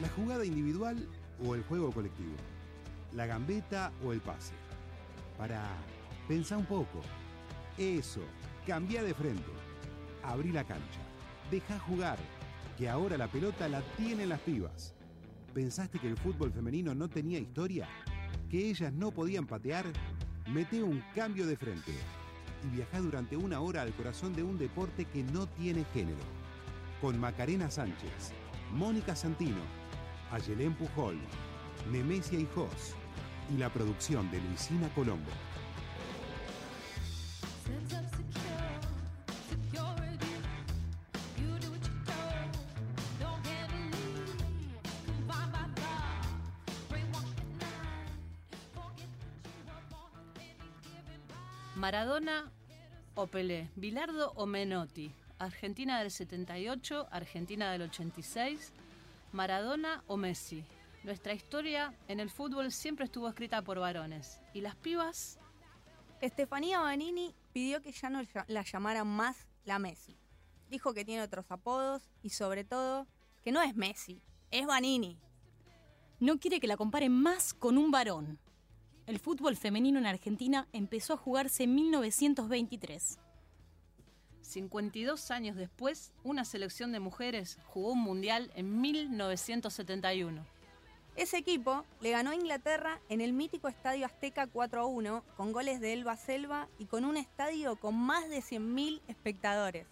¿La jugada individual o el juego colectivo? ¿La gambeta o el pase? Para pensar un poco. Eso, cambia de frente. Abrí la cancha. Deja jugar, que ahora la pelota la tienen las pibas. ¿Pensaste que el fútbol femenino no tenía historia? ¿Que ellas no podían patear? Mete un cambio de frente y viaja durante una hora al corazón de un deporte que no tiene género. Con Macarena Sánchez, Mónica Santino, Ayelén Pujol, Nemesia Hijos y la producción de Luisina Colombo. Maradona o Pelé, Bilardo o Menotti, Argentina del 78, Argentina del 86, Maradona o Messi. Nuestra historia en el fútbol siempre estuvo escrita por varones. ¿Y las pibas? Estefanía Banini pidió que ya no la llamaran más la Messi. Dijo que tiene otros apodos y sobre todo que no es Messi, es Banini. No quiere que la comparen más con un varón. El fútbol femenino en Argentina empezó a jugarse en 1923. 52 años después, una selección de mujeres jugó un mundial en 1971. Ese equipo le ganó a Inglaterra en el mítico Estadio Azteca 4 a 1, con goles de Elba Selva y con un estadio con más de 100.000 espectadores.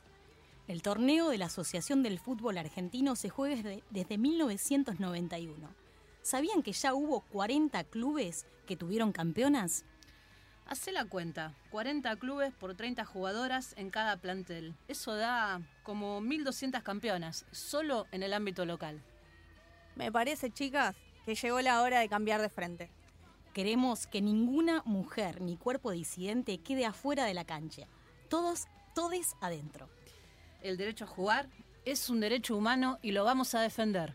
El torneo de la Asociación del Fútbol Argentino se juega desde, desde 1991 ¿Sabían que ya hubo 40 clubes que tuvieron campeonas? Hacé la cuenta, 40 clubes por 30 jugadoras en cada plantel. Eso da como 1.200 campeonas, solo en el ámbito local. Me parece, chicas, que llegó la hora de cambiar de frente. Queremos que ninguna mujer ni cuerpo disidente quede afuera de la cancha. Todos, todes adentro. El derecho a jugar es un derecho humano y lo vamos a defender.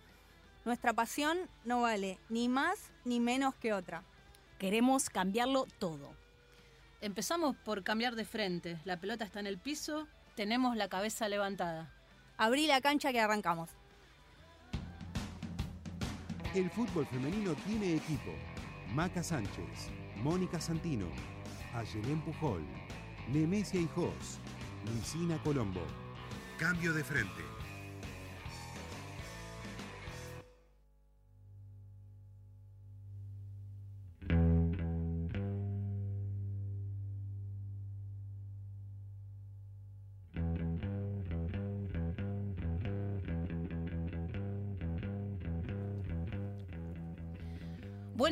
Nuestra pasión no vale ni más ni menos que otra. Queremos cambiarlo todo. Empezamos por cambiar de frente. La pelota está en el piso, tenemos la cabeza levantada. Abrí la cancha que arrancamos. El fútbol femenino tiene equipo. Maca Sánchez, Mónica Santino, Ayelén Pujol, Nemesia Hijos, Luisina Colombo. Cambio de frente.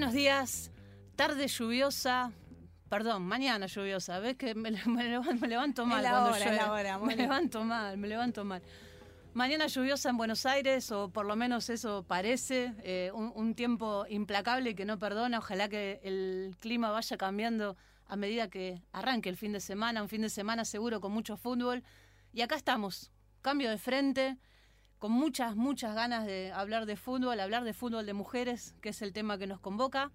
Buenos días, tarde lluviosa, perdón, mañana lluviosa, ves que me, levanto mal cuando llueve. me levanto mal, me levanto mal. Mañana lluviosa en Buenos Aires, o por lo menos eso parece, eh, un, tiempo implacable que no perdona. Ojalá que el clima vaya cambiando a medida que arranque el fin de semana, un fin de semana seguro con mucho fútbol. Y acá estamos, cambio de frente, con muchas, muchas ganas de hablar de fútbol, hablar de fútbol de mujeres, que es el tema que nos convoca.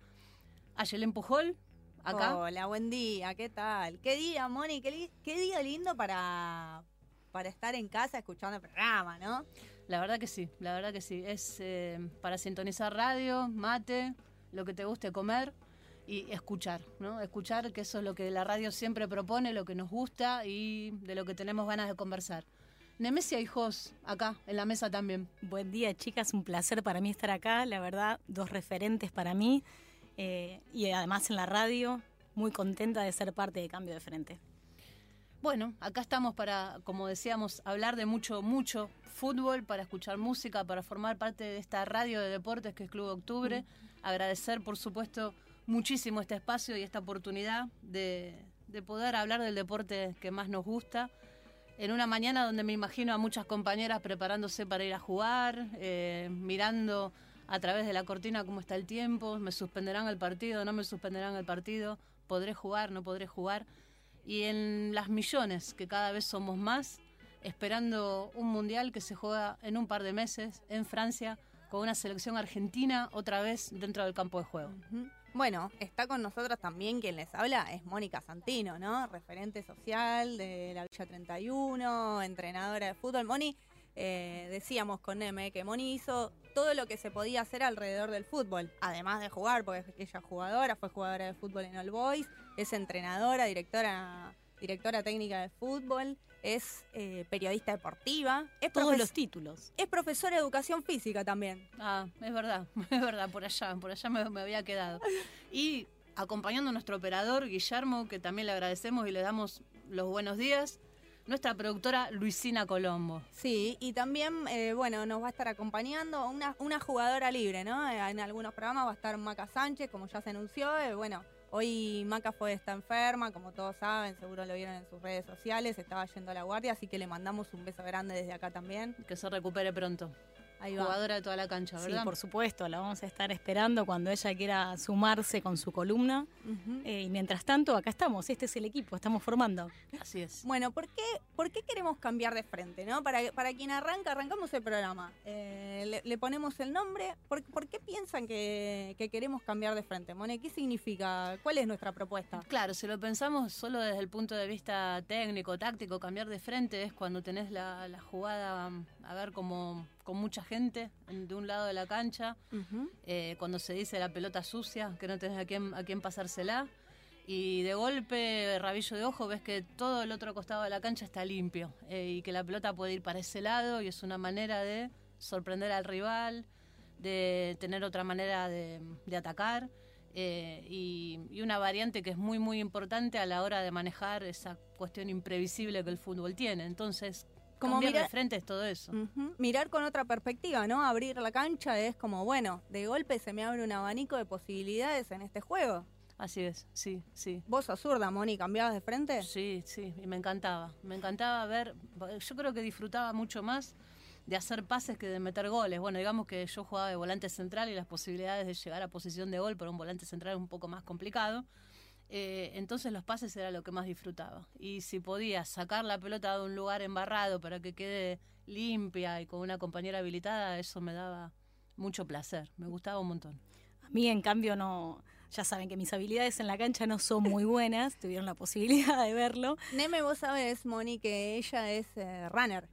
Ayelén Pujol, acá. Hola, buen día, ¿qué tal? ¿Qué día, Moni? ¿Qué, día lindo para, para estar en casa escuchando el programa, ¿no? La verdad que sí, la verdad que sí. Es eh, para sintonizar radio, mate, lo que te guste comer y escuchar, ¿no? Escuchar, que eso es lo que la radio siempre propone, lo que nos gusta y de lo que tenemos ganas de conversar. Nemesia y Jos, acá, en la mesa también. Buen día, chicas. Un placer para mí estar acá. La verdad, dos referentes para mí. Eh, y además en la radio, muy contenta de ser parte de Cambio de Frente. Bueno, acá estamos para, como decíamos, hablar de mucho, mucho fútbol, para escuchar música, para formar parte de esta radio de deportes que es Club Octubre. Agradecer, por supuesto, muchísimo este espacio y esta oportunidad de, de poder hablar del deporte que más nos gusta en una mañana donde me imagino a muchas compañeras preparándose para ir a jugar, eh, mirando a través de la cortina cómo está el tiempo, me suspenderán el partido, no me suspenderán el partido, podré jugar, no podré jugar. Y en las millones, que cada vez somos más, esperando un mundial que se juega en un par de meses en Francia, con una selección argentina otra vez dentro del campo de juego. Bueno, está con nosotros también quien les habla, es Mónica Santino, ¿no? Referente social de la Villa 31, entrenadora de fútbol. Moni, eh, decíamos con Neme que Moni hizo todo lo que se podía hacer alrededor del fútbol, además de jugar, porque ella es jugadora, fue jugadora de fútbol en All Boys, es entrenadora, directora, directora técnica de fútbol, es eh, periodista deportiva, es Todos los títulos. Es profesora de educación física también. Ah, es verdad, es verdad, por allá, por allá me, me había quedado. Y acompañando a nuestro operador, Guillermo, que también le agradecemos y le damos los buenos días, nuestra productora Luisina Colombo. Sí, y también, eh, bueno, nos va a estar acompañando una, una jugadora libre, ¿no? En algunos programas va a estar Maca Sánchez, como ya se anunció. eh, bueno, hoy Maca fue está enferma, como todos saben, seguro lo vieron en sus redes sociales, estaba yendo a la guardia, así que le mandamos un beso grande desde acá también. Que se recupere pronto. Ahí va. Jugadora de toda la cancha, Sí, ¿verdad? por supuesto, la vamos a estar esperando cuando ella quiera sumarse con su columna. Eh, y mientras tanto, acá estamos, este es el equipo, estamos formando. Así es. Bueno, ¿por qué, ¿por qué queremos cambiar de frente? ¿no? Para, para quien arranca, arrancamos el programa. Eh, le, le ponemos el nombre. ¿Por, por qué piensan que, que queremos cambiar de frente? Mone, ¿qué significa? ¿Cuál es nuestra propuesta? Claro, si lo pensamos solo desde el punto de vista técnico, táctico, cambiar de frente es cuando tenés la, la jugada, a ver, como con mucha gente en- de un lado de la cancha, Ujú. eh, cuando se dice la pelota sucia, que no tenés a quién, a quién pasársela, y de golpe, rabillo de ojo, ves que todo el otro costado de la cancha está limpio eh, y que la pelota puede ir para ese lado y es una manera de sorprender al rival, de tener otra manera de, de atacar eh, y, y una variante que es muy muy importante a la hora de manejar esa cuestión imprevisible que el fútbol tiene. Entonces, Como cambiar mira- de frente es todo eso. Mirar con otra perspectiva, ¿no? Abrir la cancha es como, bueno, de golpe se me abre un abanico de posibilidades en este juego. Así es, sí, sí. ¿Vos sos zurda, Moni, cambiabas de frente? Sí, sí, y me encantaba. Me encantaba ver, yo creo que disfrutaba mucho más de hacer pases que de meter goles. Bueno, digamos que yo jugaba de volante central y las posibilidades de llegar a posición de gol por un volante central es un poco más complicado. Eh, entonces los pases era lo que más disfrutaba. Y si podía sacar la pelota de un lugar embarrado para que quede limpia y con una compañera habilitada, eso me daba mucho placer. Me gustaba un montón. A mí, en cambio, no. Ya saben que mis habilidades en la cancha no son muy buenas, tuvieron la posibilidad de verlo. Neme, vos sabés, Moni, que ella es eh, runner.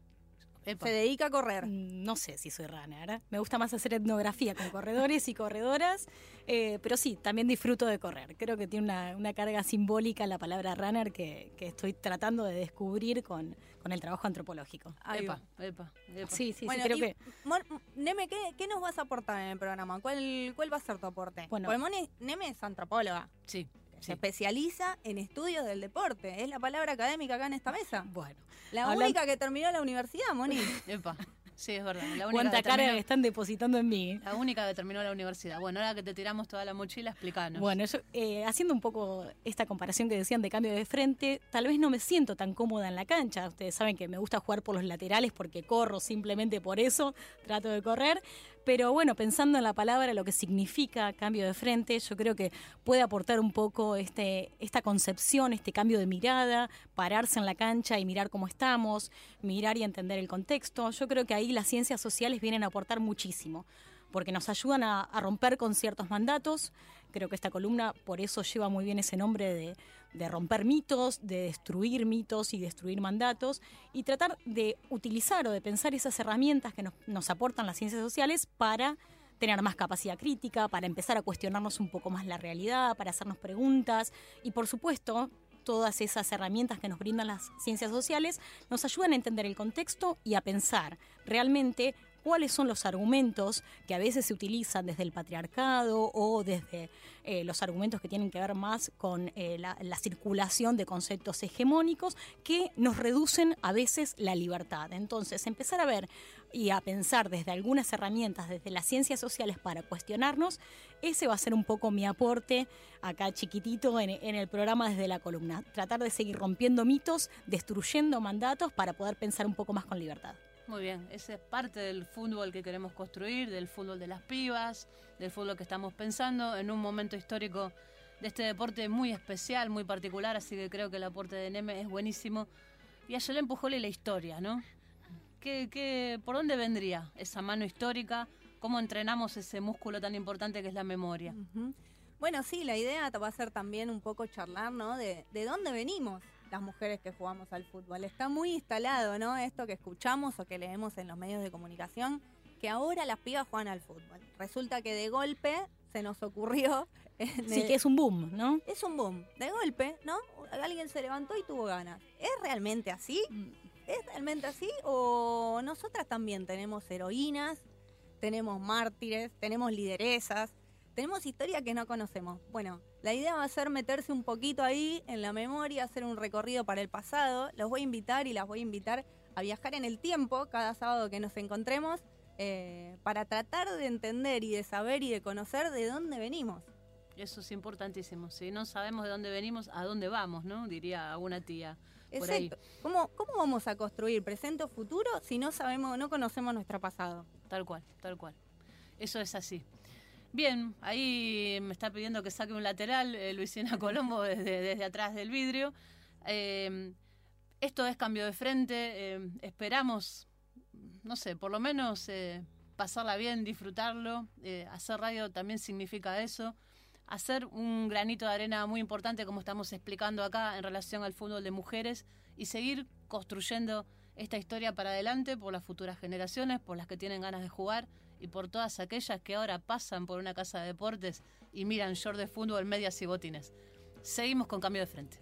Epa. Se dedica a correr. Mm, No sé si soy runner. Me gusta más hacer etnografía con corredores y corredoras, eh, pero sí, también disfruto de correr. Creo que tiene una, una carga simbólica la palabra runner que, que estoy tratando de descubrir con, con el trabajo antropológico. Epa, epa, epa. Sí, sí, Bueno, sí, creo y, que. Mon- Neme, ¿qué, qué nos vas a aportar en el programa? ¿Cuál, cuál va a ser tu aporte? Bueno. Porque Neme es antropóloga. Sí, Se sí. especializa en estudios del deporte. Es la palabra académica acá en esta mesa. Bueno, La Hablan- única que terminó la universidad, Moni. Epa. Sí, es verdad. La única cuánta que carga terminó- que están depositando en mí. La única que terminó la universidad. Bueno, ahora que te tiramos toda la mochila, explícanos. Bueno, yo, eh, haciendo un poco esta comparación que decían de cambio de frente, tal vez no me siento tan cómoda en la cancha. Ustedes saben que me gusta jugar por los laterales porque corro simplemente por eso, trato de correr. Pero bueno, pensando en la palabra, lo que significa cambio de frente, yo creo que puede aportar un poco este, esta concepción, este cambio de mirada, pararse en la cancha y mirar cómo estamos, mirar y entender el contexto. Yo creo que ahí las ciencias sociales vienen a aportar muchísimo porque nos ayudan a, a romper con ciertos mandatos. Creo que esta columna por eso lleva muy bien ese nombre de, de romper mitos, de destruir mitos y destruir mandatos, y tratar de utilizar o de pensar esas herramientas que nos, nos aportan las ciencias sociales para tener más capacidad crítica, para empezar a cuestionarnos un poco más la realidad, para hacernos preguntas y por supuesto todas esas herramientas que nos brindan las ciencias sociales nos ayudan a entender el contexto y a pensar realmente cuáles son los argumentos que a veces se utilizan desde el patriarcado o desde eh, los argumentos que tienen que ver más con eh, la, la circulación de conceptos hegemónicos que nos reducen a veces la libertad. Entonces, empezar a ver y a pensar desde algunas herramientas, desde las ciencias sociales para cuestionarnos, ese va a ser un poco mi aporte acá chiquitito en el programa desde la columna. Tratar de seguir rompiendo mitos, destruyendo mandatos para poder pensar un poco más con libertad. Muy bien, esa es parte del fútbol que queremos construir, del fútbol de las pibas, del fútbol que estamos pensando en un momento histórico de este deporte muy especial, muy particular, así que creo que el aporte de Neme es buenísimo. Y a Yelén Pujole la historia, ¿no? ¿Qué, qué, por dónde vendría esa mano histórica? ¿Cómo entrenamos ese músculo tan importante que es la memoria? Bueno, sí, la idea va a ser también un poco charlar, ¿no? De dónde venimos, las mujeres que jugamos al fútbol. Está muy instalado, ¿no? Esto que escuchamos o que leemos en los medios de comunicación, que ahora las pibas juegan al fútbol. Resulta que de golpe se nos ocurrió. Sí, que es un boom, ¿no? Es un boom. De golpe, ¿no? Alguien se levantó y tuvo ganas. ¿Es realmente así? Mm. ¿Es realmente así? ¿O nosotras también tenemos heroínas, tenemos mártires, tenemos lideresas, tenemos historia que no conocemos? Bueno, la idea va a ser meterse un poquito ahí en la memoria, hacer un recorrido para el pasado. Los voy a invitar y las voy a invitar a viajar en el tiempo cada sábado que nos encontremos eh, para tratar de entender y de saber y de conocer de dónde venimos. Eso es importantísimo. Si no sabemos de dónde venimos, ¿a dónde vamos? ¿no? Diría alguna tía. Exacto. ¿Cómo, ¿Cómo vamos a construir presente o futuro si no sabemos, no conocemos nuestro pasado? Tal cual, tal cual. Eso es así. Bien, ahí me está pidiendo que saque un lateral eh, Luisina Colombo desde, desde, atrás del vidrio. Eh, esto es cambio de frente. esperamos no sé, por lo menos eh, pasarla bien, disfrutarlo. Eh, hacer radio también significa eso. Hacer un granito de arena muy importante, como estamos explicando acá, en relación al fútbol de mujeres y seguir construyendo esta historia para adelante por las futuras generaciones, por las que tienen ganas de jugar y por todas aquellas que ahora pasan por una casa de deportes y miran short de fútbol, medias y botines. Seguimos con cambio de frente.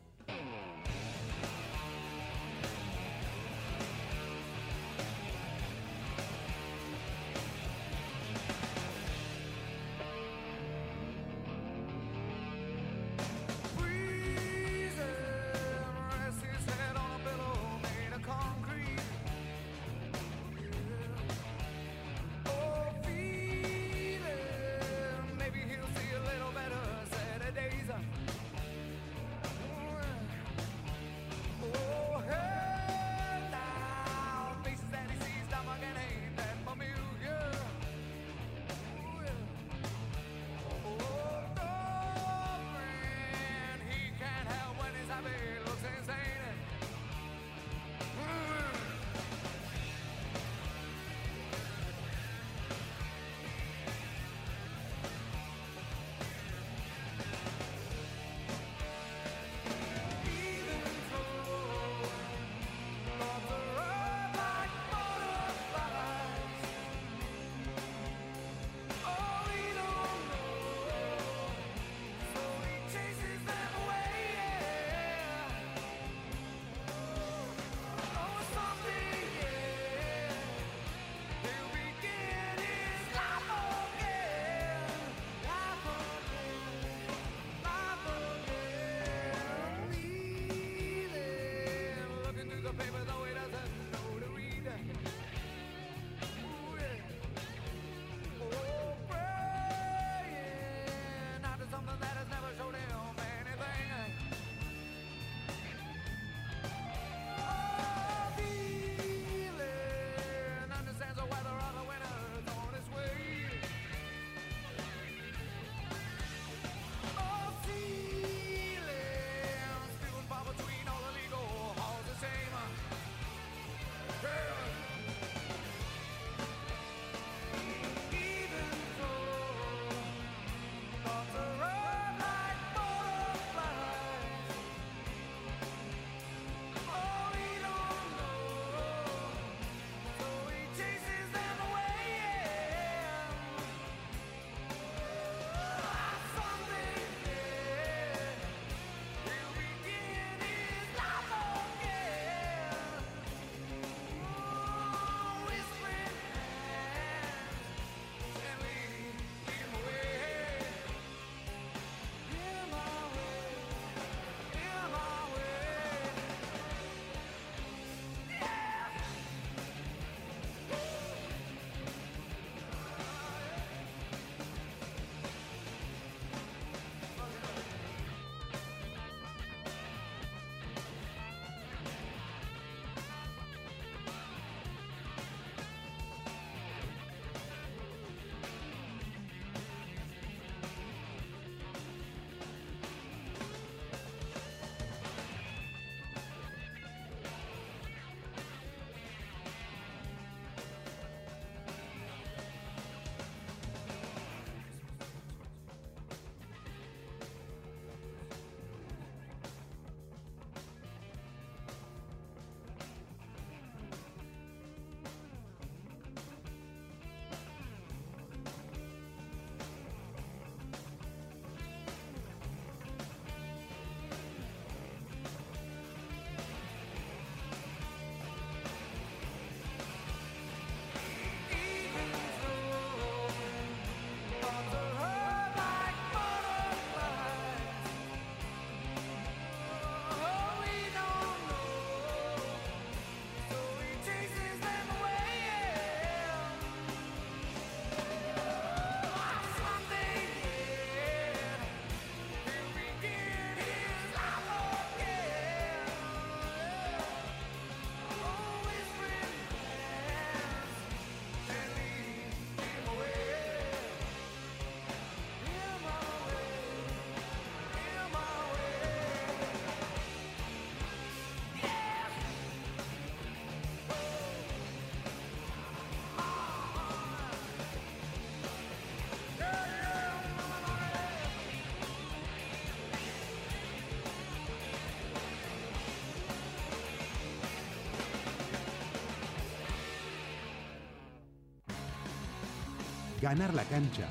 Ganar la cancha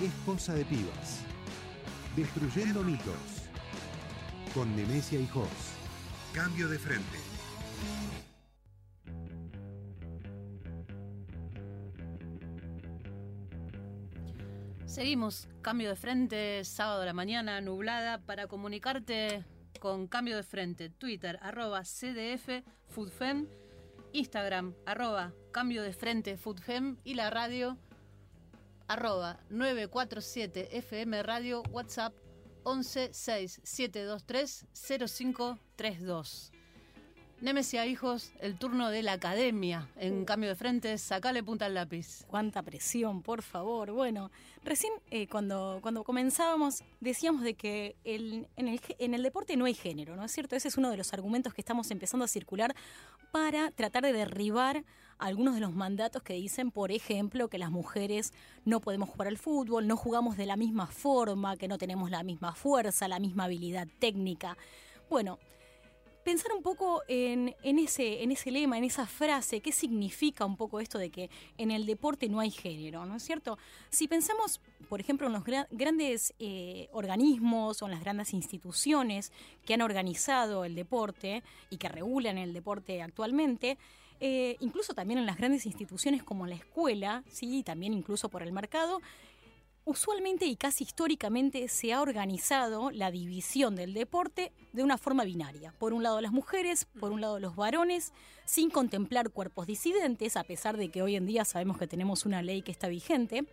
es cosa de pibas. Destruyendo mitos. Con Nemesia y Jos. Cambio de frente. Seguimos, cambio de frente, sábado de la mañana, nublada, para comunicarte con cambio de frente. Twitter, arroba CDF Foodfem, Instagram, arroba cambio de frente Foodfem y la radio, arroba 947 FM Radio, WhatsApp 11 723 0532. Nemesia Hijos, el turno de la academia. En cambio de frente, sacale punta al lápiz. Cuánta presión, por favor. Bueno, recién eh, cuando, cuando comenzábamos decíamos de que el, en, el, en el deporte no hay género, ¿no es cierto? Ese es uno de los argumentos que estamos empezando a circular para tratar de derribar algunos de los mandatos que dicen, por ejemplo, que las mujeres no podemos jugar al fútbol, no jugamos de la misma forma, que no tenemos la misma fuerza, la misma habilidad técnica. Bueno, pensar un poco en, ese, en ese lema, en esa frase, qué significa un poco esto de que en el deporte no hay género, ¿no es cierto? Si pensamos, por ejemplo, en los grandes eh, organismos o en las grandes instituciones que han organizado el deporte y que regulan el deporte actualmente, eh, incluso también en las grandes instituciones como la escuela, sí, y también incluso por el mercado, usualmente y casi históricamente se ha organizado la división del deporte de una forma binaria. Por un lado las mujeres, por un lado los varones, sin contemplar cuerpos disidentes, a pesar de que hoy en día sabemos que tenemos una ley que está vigente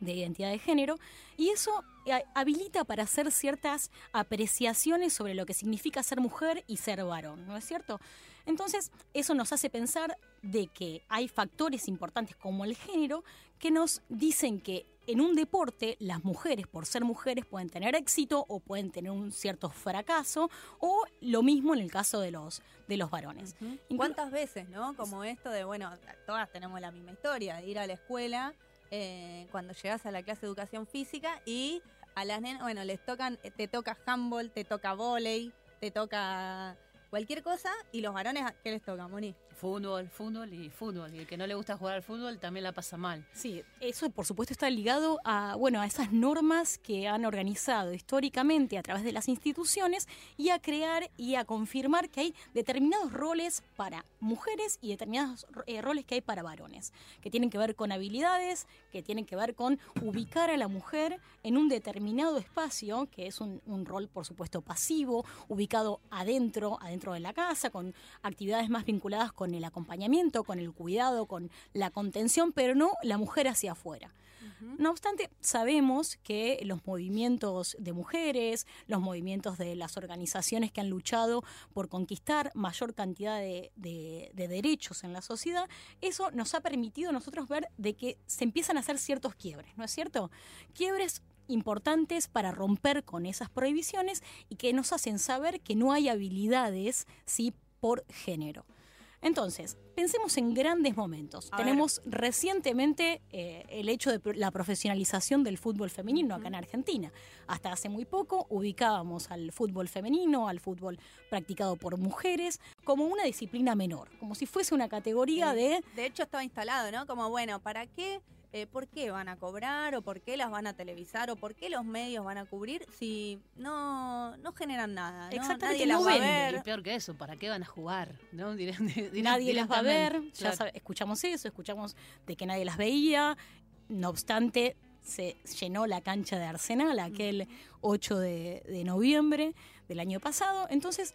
de identidad de género, y eso eh, habilita para hacer ciertas apreciaciones sobre lo que significa ser mujer y ser varón, ¿no es cierto? Entonces, eso nos hace pensar de que hay factores importantes como el género que nos dicen que en un deporte las mujeres, por ser mujeres, pueden tener éxito o pueden tener un cierto fracaso, o lo mismo en el caso de los, de los varones. ¿Cuántas veces, no? Como esto de, bueno, todas tenemos la misma historia, de ir a la escuela eh, cuando llegas a la clase de educación física y a las nenas, bueno, les tocan, te toca handball, te toca volei, te toca cualquier cosa y los varones, ¿qué les toca, Moni? Fútbol, fútbol y fútbol. Y el que no le gusta jugar al fútbol también la pasa mal. Sí, eso por supuesto está ligado a, bueno, a esas normas que han organizado históricamente a través de las instituciones y a crear y a confirmar que hay determinados roles para mujeres y determinados eh, roles que hay para varones, que tienen que ver con habilidades, que tienen que ver con ubicar a la mujer en un determinado espacio, que es un, un rol por supuesto pasivo, ubicado adentro, adentro de la casa, con actividades más vinculadas con con el acompañamiento, con el cuidado, con la contención, pero no la mujer hacia afuera. No obstante, sabemos que los movimientos de mujeres, los movimientos de las organizaciones que han luchado por conquistar mayor cantidad de, de, derechos en la sociedad, eso nos ha permitido a nosotros ver de que se empiezan a hacer ciertos quiebres, ¿no es cierto? Quiebres importantes para romper con esas prohibiciones y que nos hacen saber que no hay habilidades ¿sí? por género. Entonces, pensemos en grandes momentos. Tenemos recientemente eh, el hecho de la profesionalización del fútbol femenino acá en Argentina. Hasta hace muy poco ubicábamos al fútbol femenino, al fútbol practicado por mujeres, como una disciplina menor, como si fuese una categoría de... De hecho estaba instalado, ¿no? Como, bueno, ¿para qué? Eh, por qué van a cobrar o por qué las van a televisar o por qué los medios van a cubrir si no, no generan nada. Exactamente, Nadie las va a ver. Y peor que eso, ¿para qué van a jugar? ¿no? nadie las va a ver, ya escuchamos eso, escuchamos de que nadie las veía, no obstante se llenó la cancha de Arsenal aquel 8 de, de noviembre del año pasado, entonces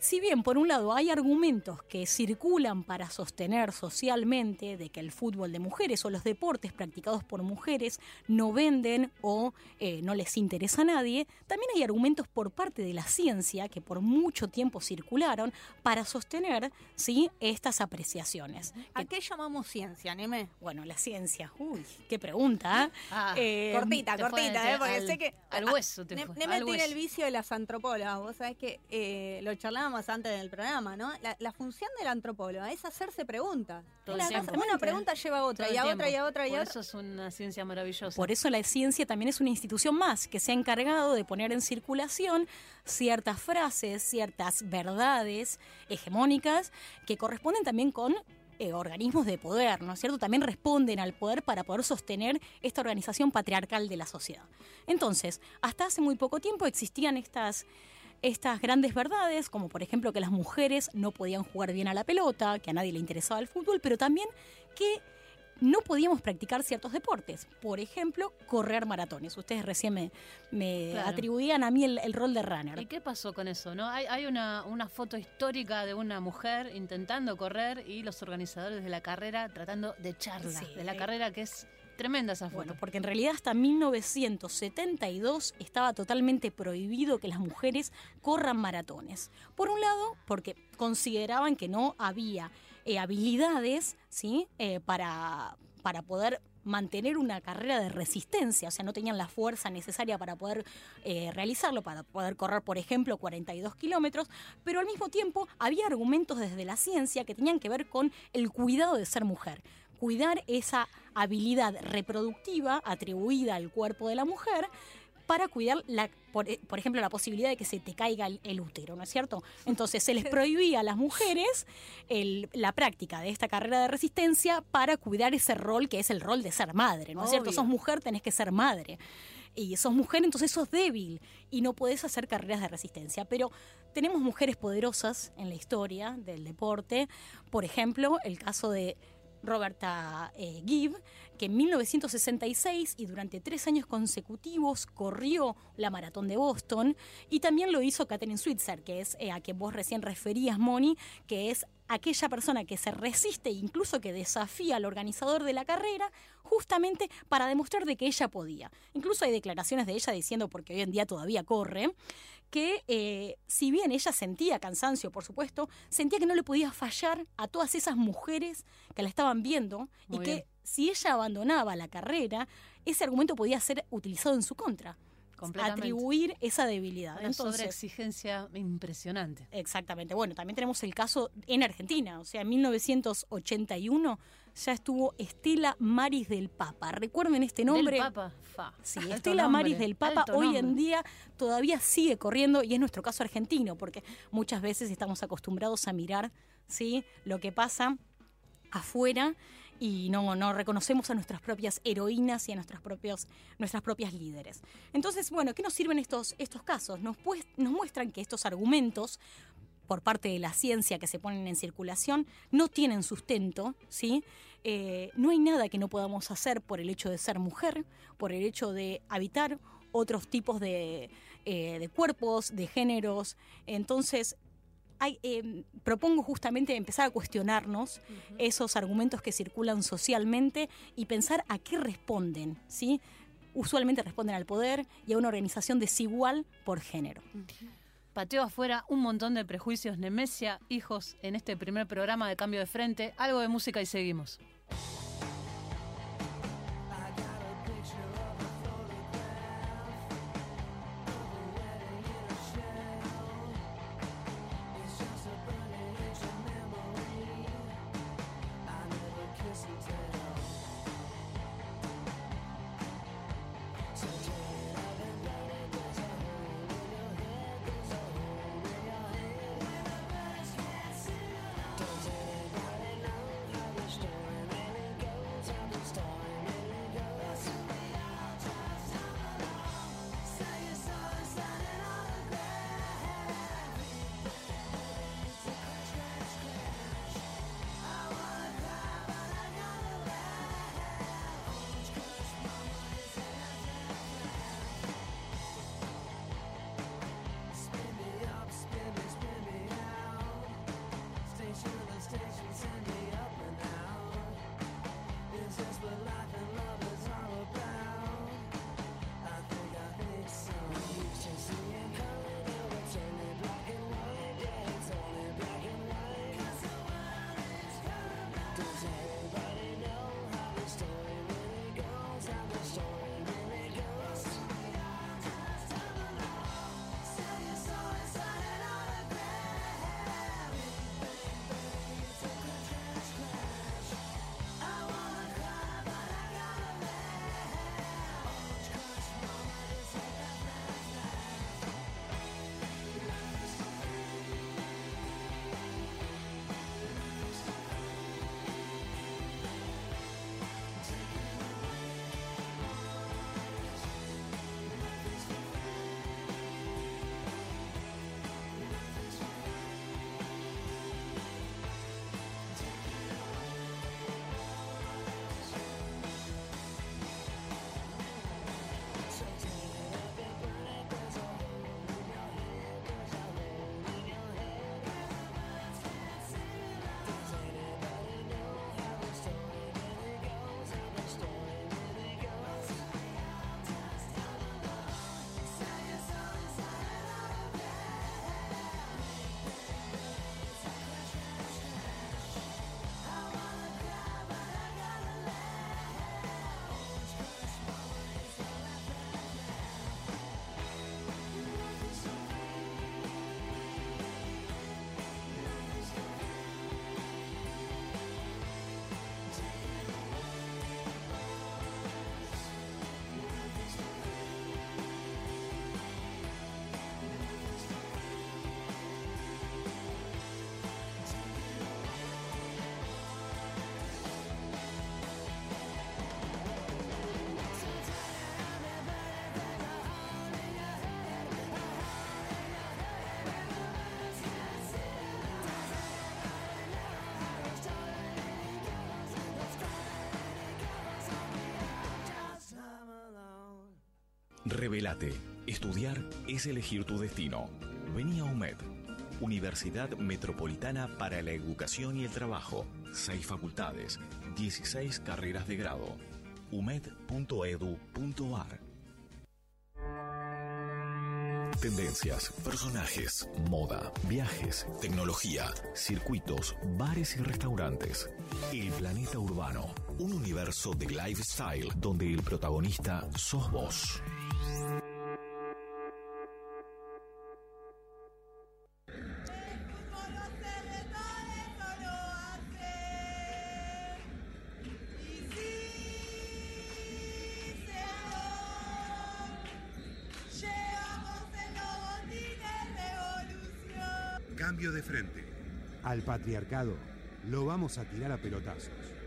si bien, por un lado, hay argumentos que circulan para sostener socialmente de que el fútbol de mujeres o los deportes practicados por mujeres no venden o eh, no les interesa a nadie, también hay argumentos por parte de la ciencia que por mucho tiempo circularon para sostener ¿sí? estas apreciaciones. ¿A qué llamamos ciencia, Neme? Bueno, la ciencia. Uy, qué pregunta. Ah, eh, cortita, cortita, ¿eh? porque sé que. Al hueso, te Neme tiene el vicio de las antropólogas. Vos sabés que eh, lo charlamos más antes del programa, ¿no? La, función del antropólogo es hacerse preguntas. una pregunta lleva a otra, y a otra, y a otra, y a otra. Por eso es una ciencia maravillosa. Por eso la ciencia también es una institución más que se ha encargado de poner en circulación ciertas frases, ciertas verdades hegemónicas que corresponden también con eh, organismos de poder, ¿no es cierto? También responden al poder para poder sostener esta organización patriarcal de la sociedad. Entonces, hasta hace muy poco tiempo existían estas estas grandes verdades, como por ejemplo que las mujeres no podían jugar bien a la pelota, que a nadie le interesaba el fútbol, pero también que no podíamos practicar ciertos deportes. Por ejemplo, correr maratones. Ustedes recién me, me atribuían a mí el, rol de runner. ¿Y qué pasó con eso? no Hay, hay una, una, foto histórica de una mujer intentando correr y los organizadores de la carrera tratando de echarla de la carrera que es Tremenda esa foto. Bueno, porque en realidad hasta 1972 estaba totalmente prohibido que las mujeres corran maratones. Por un lado, porque consideraban que no había eh, habilidades ¿sí? Eh, para, para poder mantener una carrera de resistencia, o sea, no tenían la fuerza necesaria para poder eh, realizarlo, para poder correr, por ejemplo, 42 kilómetros, pero al mismo tiempo había argumentos desde la ciencia que tenían que ver con el cuidado de ser mujer cuidar esa habilidad reproductiva atribuida al cuerpo de la mujer para cuidar, la, por, eh, ejemplo, la posibilidad de que se te caiga el, útero, ¿no es cierto? Entonces se les prohibía a las mujeres la práctica de esta carrera de resistencia para cuidar ese rol que es el rol de ser madre, ¿no es cierto? Sos mujer, tenés que ser madre. Y sos mujer, entonces sos débil y no podés hacer carreras de resistencia. Pero tenemos mujeres poderosas en la historia del deporte. Por ejemplo, el caso de Roberta eh, Gibb, que en 1966 y durante tres años consecutivos corrió la maratón de Boston, y también lo hizo Catherine Switzer, que es eh, a quien vos recién referías, Moni, que es aquella persona que se resiste e incluso que desafía al organizador de la carrera justamente para demostrar de que ella podía. Incluso hay declaraciones de ella diciendo, porque hoy en día todavía corre, que eh, si bien ella sentía cansancio, por supuesto, sentía que no le podía fallar a todas esas mujeres que la estaban viendo y que si ella abandonaba la carrera, ese argumento podía ser utilizado en su contra. Atribuir esa debilidad. Una sobreexigencia impresionante. Exactamente. Bueno, también tenemos el caso en Argentina. O sea, en 1981 ya estuvo Estela Maris del Papa. Recuerden este nombre. Del Papa. Sí, Estela Maris del Papa hoy en día todavía sigue corriendo y es nuestro caso argentino, porque muchas veces estamos acostumbrados a mirar ¿sí? lo que pasa afuera y no, no reconocemos a nuestras propias heroínas y a nuestras, propios, nuestras propias líderes. Entonces, bueno, ¿qué nos sirven estos, estos casos? Nos, pues, nos muestran que estos argumentos por parte de la ciencia que se ponen en circulación no tienen sustento, ¿sí? Eh, no hay nada que no podamos hacer por el hecho de ser mujer, por el hecho de habitar otros tipos de, eh, de cuerpos, de géneros. Entonces, Em, propongo justamente empezar a cuestionarnos esos argumentos que circulan socialmente y pensar a qué responden, ¿sí? Usualmente responden al poder y a una organización desigual por género. Pateo afuera un montón de prejuicios, Nemesia, hijos, en este primer programa de Cambio de Frente. Algo de música y seguimos. Revelate. Estudiar es elegir tu destino. Vení a UMED. Universidad Metropolitana para la Educación y el Trabajo. Seis facultades, 16 carreras de grado. umed.edu.ar Tendencias, personajes, moda, viajes, tecnología, circuitos, bares y restaurantes. El planeta urbano, un universo de lifestyle donde el protagonista sos vos. Cambio de frente. Al patriarcado lo vamos a tirar a pelotazos.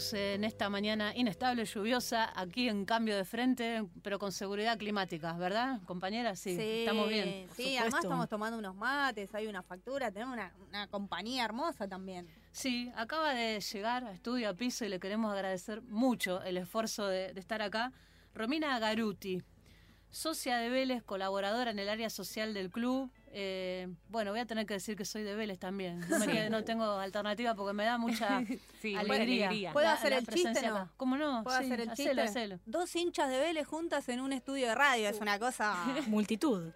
Seguimos en esta mañana inestable, lluviosa, aquí en cambio de frente, pero con seguridad climática, ¿verdad, compañera? Sí, estamos bien. Sí, además estamos tomando unos mates, hay una factura, tenemos una, una compañía hermosa también. Sí, acaba de llegar a Estudio a Piso y le queremos agradecer mucho el esfuerzo de, de estar acá. Romina Garuti, socia de Vélez, colaboradora en el área social del club. Eh, bueno, voy a tener que decir que soy de Vélez también. No, me quede- no tengo alternativa porque me da mucha Sí, alegría. alegría. ¿Puedo la- hacer la el chiste, no? ¿Cómo no? ¿Puedo Sí, hacer el hacelo, chiste? hacelo. Dos hinchas de Vélez juntas en un estudio de radio, es una cosa... Multitud.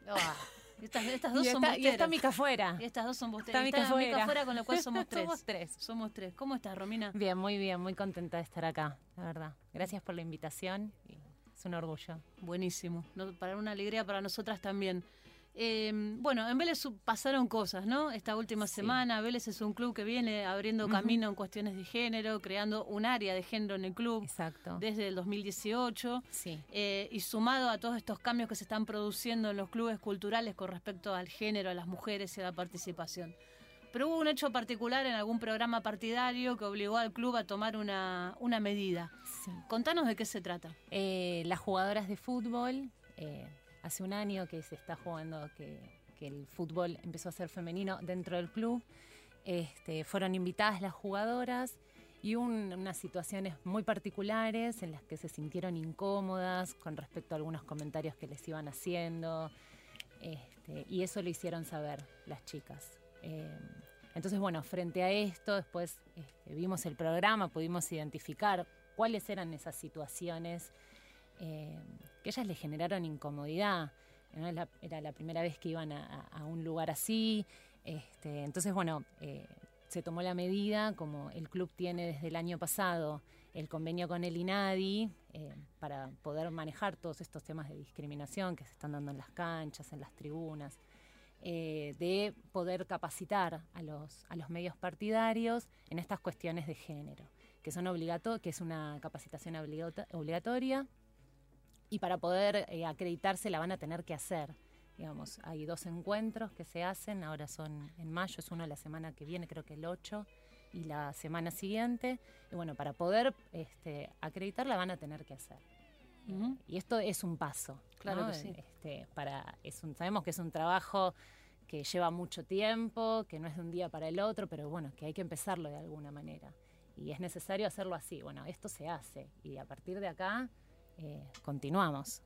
Estas, estas dos Y son está, y está. Mica afuera. Y estas dos son busteras. Está está Mica afuera. afuera, con lo cual somos tres. Somos tres. Somos tres. ¿Cómo estás, Romina? Bien, muy bien, muy contenta de estar acá, la verdad. Gracias por la invitación. y es un orgullo. Buenísimo. No, para una alegría para nosotras también. Eh, bueno, en Vélez pasaron cosas, ¿no? Esta última Sí. semana, Vélez es un club que viene abriendo camino en cuestiones de género, creando un área de género en el club Exacto. desde el 2018. Sí. eh, y sumado a todos estos cambios que se están produciendo en los clubes culturales con respecto al género, a las mujeres y a la participación. Pero hubo un hecho particular en algún programa partidario que obligó al club a tomar una, una medida. sí. Contanos de qué se trata. Eh, las jugadoras de fútbol, eh, hace un año que se está jugando, que, que el fútbol empezó a ser femenino dentro del club, este, fueron invitadas las jugadoras y un- unas situaciones muy particulares en las que se sintieron incómodas con respecto a algunos comentarios que les iban haciendo, este, y eso lo hicieron saber las chicas. Eh, entonces, bueno, frente a esto, después este, vimos el programa, pudimos identificar cuáles eran esas situaciones eh, que ellas les generaron incomodidad. era la primera vez que iban a un lugar así. Este, entonces, bueno, eh, se tomó la medida, como el club tiene desde el año pasado el convenio con el INADI, eh, para poder manejar todos estos temas de discriminación que se están dando en las canchas, en las tribunas, eh, de poder capacitar a los, a los medios partidarios en estas cuestiones de género, que son obligato que es una capacitación obligatoria y para poder eh, acreditarse la van a tener que hacer. Digamos, hay dos encuentros que se hacen, ahora son en mayo, es uno la semana que viene, creo que el 8, y la semana siguiente. Y bueno, para poder este, acreditar la van a tener que hacer. Y esto es un paso. Claro ¿no? que sí. Este, para, es un, sabemos que es un trabajo que lleva mucho tiempo, que no es de un día para el otro, pero bueno, que hay que empezarlo de alguna manera. Y es necesario hacerlo así. Bueno, esto se hace y a partir de acá eh, continuamos.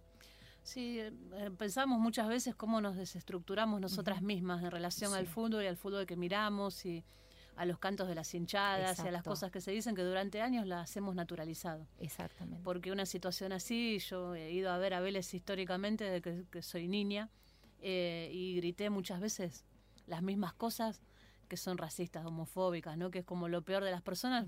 Sí, eh, pensamos muchas veces cómo nos desestructuramos nosotras mismas en relación al fútbol y al fútbol que miramos y a los cantos de las hinchadas y a las cosas que se dicen que durante años las hemos naturalizado. Exactamente. Porque una situación así, yo he ido a ver a Vélez históricamente desde que, que soy niña eh, y grité muchas veces las mismas cosas que son racistas, homofóbicas, ¿no? Que es como lo peor de las personas.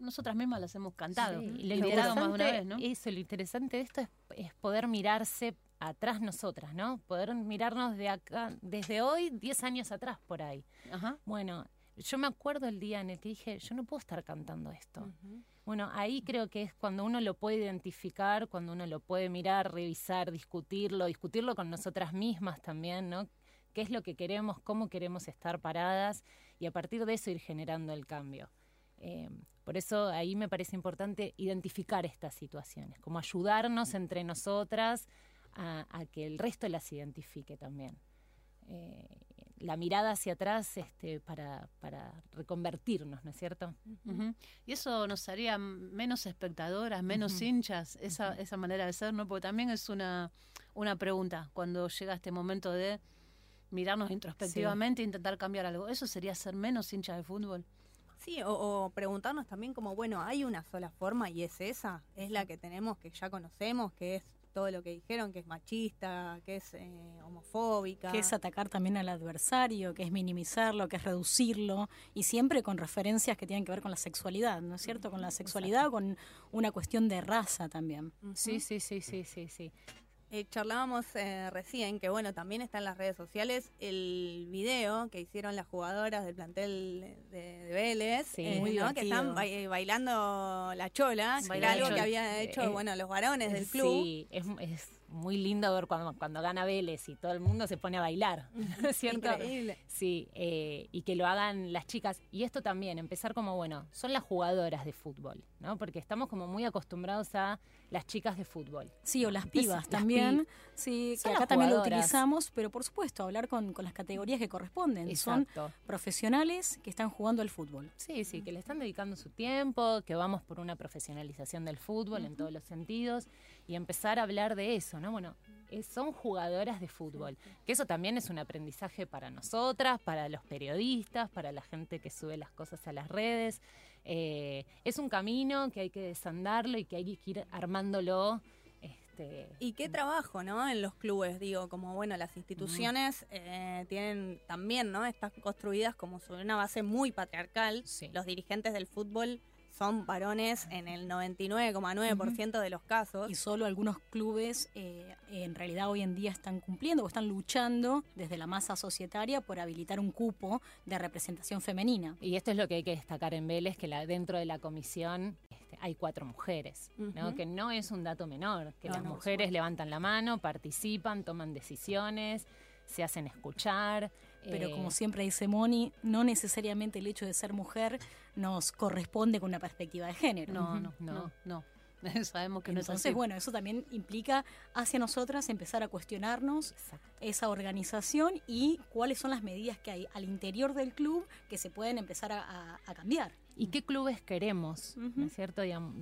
Nosotras mismas las hemos cantado, Sí, y liderado más de una vez. Eso, lo interesante de esto es, es poder mirarse atrás nosotras, ¿no? Poder mirarnos de acá, desde hoy, 10 años atrás por ahí. Ajá. Bueno, yo me acuerdo el día en el que dije, yo no puedo estar cantando esto. Bueno, ahí creo que es cuando uno lo puede identificar, cuando uno lo puede mirar, revisar, discutirlo, discutirlo con nosotras mismas también, ¿no? ¿Qué es lo que queremos, cómo queremos estar paradas y a partir de eso ir generando el cambio? Eh, por eso ahí me parece importante identificar estas situaciones, como ayudarnos entre nosotras a, a que el resto las identifique también. eh, la mirada hacia atrás este, para, para reconvertirnos, ¿no es cierto? Y eso nos haría menos espectadoras, menos hinchas, esa, esa manera de ser, ¿no? Porque también es una, una pregunta cuando llega este momento de mirarnos introspectivamente e intentar cambiar algo. ¿Eso sería ser menos hinchas de fútbol? Sí, o, o preguntarnos también como, bueno, hay una sola forma y es esa, es la que tenemos, que ya conocemos, que es todo lo que dijeron, que es machista, que es eh, homofóbica. que es atacar también al adversario, que es minimizarlo, que es reducirlo, y siempre con referencias que tienen que ver con la sexualidad, ¿no es cierto? Con la sexualidad o con una cuestión de raza también. Sí, sí, sí, sí, sí, sí. Eh, charlábamos eh, recién que, bueno, también está en las redes sociales el video que hicieron las jugadoras del plantel de, de Vélez, Sí, eh, muy ¿no? que están ba- eh, bailando la chola, que era algo chola. que habían hecho, Eh, bueno, los varones del club. Sí, es, es muy lindo ver cuando, cuando gana Vélez y todo el mundo se pone a bailar, ¿no es cierto? Increíble. Sí, eh, y que lo hagan las chicas. Y esto también, empezar como, bueno, son las jugadoras de fútbol, ¿no? Porque estamos como muy acostumbrados a las chicas de fútbol. Sí, o las pibas las también, sí, Son que acá también lo utilizamos, pero por supuesto, hablar con, con las categorías que corresponden. Son Exacto. profesionales que están jugando al fútbol. Sí, sí, que le están dedicando su tiempo, que vamos por una profesionalización del fútbol en todos los sentidos y empezar a hablar de eso, ¿no? Bueno, eh, son jugadoras de fútbol, que eso también es un aprendizaje para nosotras, para los periodistas, para la gente que sube las cosas a las redes. Eh, es un camino que hay que desandarlo y que hay que ir armándolo. Este, Y qué trabajo, ¿no? En los clubes, digo, como bueno, las instituciones eh, tienen también, ¿no? Están construidas como sobre una base muy patriarcal. Sí. Los dirigentes del fútbol son varones en el 99,9% de los casos. Y solo algunos clubes eh, en realidad hoy en día están cumpliendo o están luchando desde la masa societaria por habilitar un cupo de representación femenina. Y esto es lo que hay que destacar en Vélez, que la, dentro de la comisión este, hay cuatro mujeres, ¿no? Que no es un dato menor, que No, las no, mujeres levantan la mano, participan, toman decisiones, se hacen escuchar. Pero eh, como siempre dice Moni, no necesariamente el hecho de ser mujer nos corresponde con una perspectiva de género. No, no, no, No. no. Sabemos que no es Entonces, así. bueno, eso también implica hacia nosotras empezar a cuestionarnos exacto. esa organización y cuáles son las medidas que hay al interior del club que se pueden empezar a, a- a cambiar. ¿Y qué clubes queremos? ¿No es cierto? Digamos,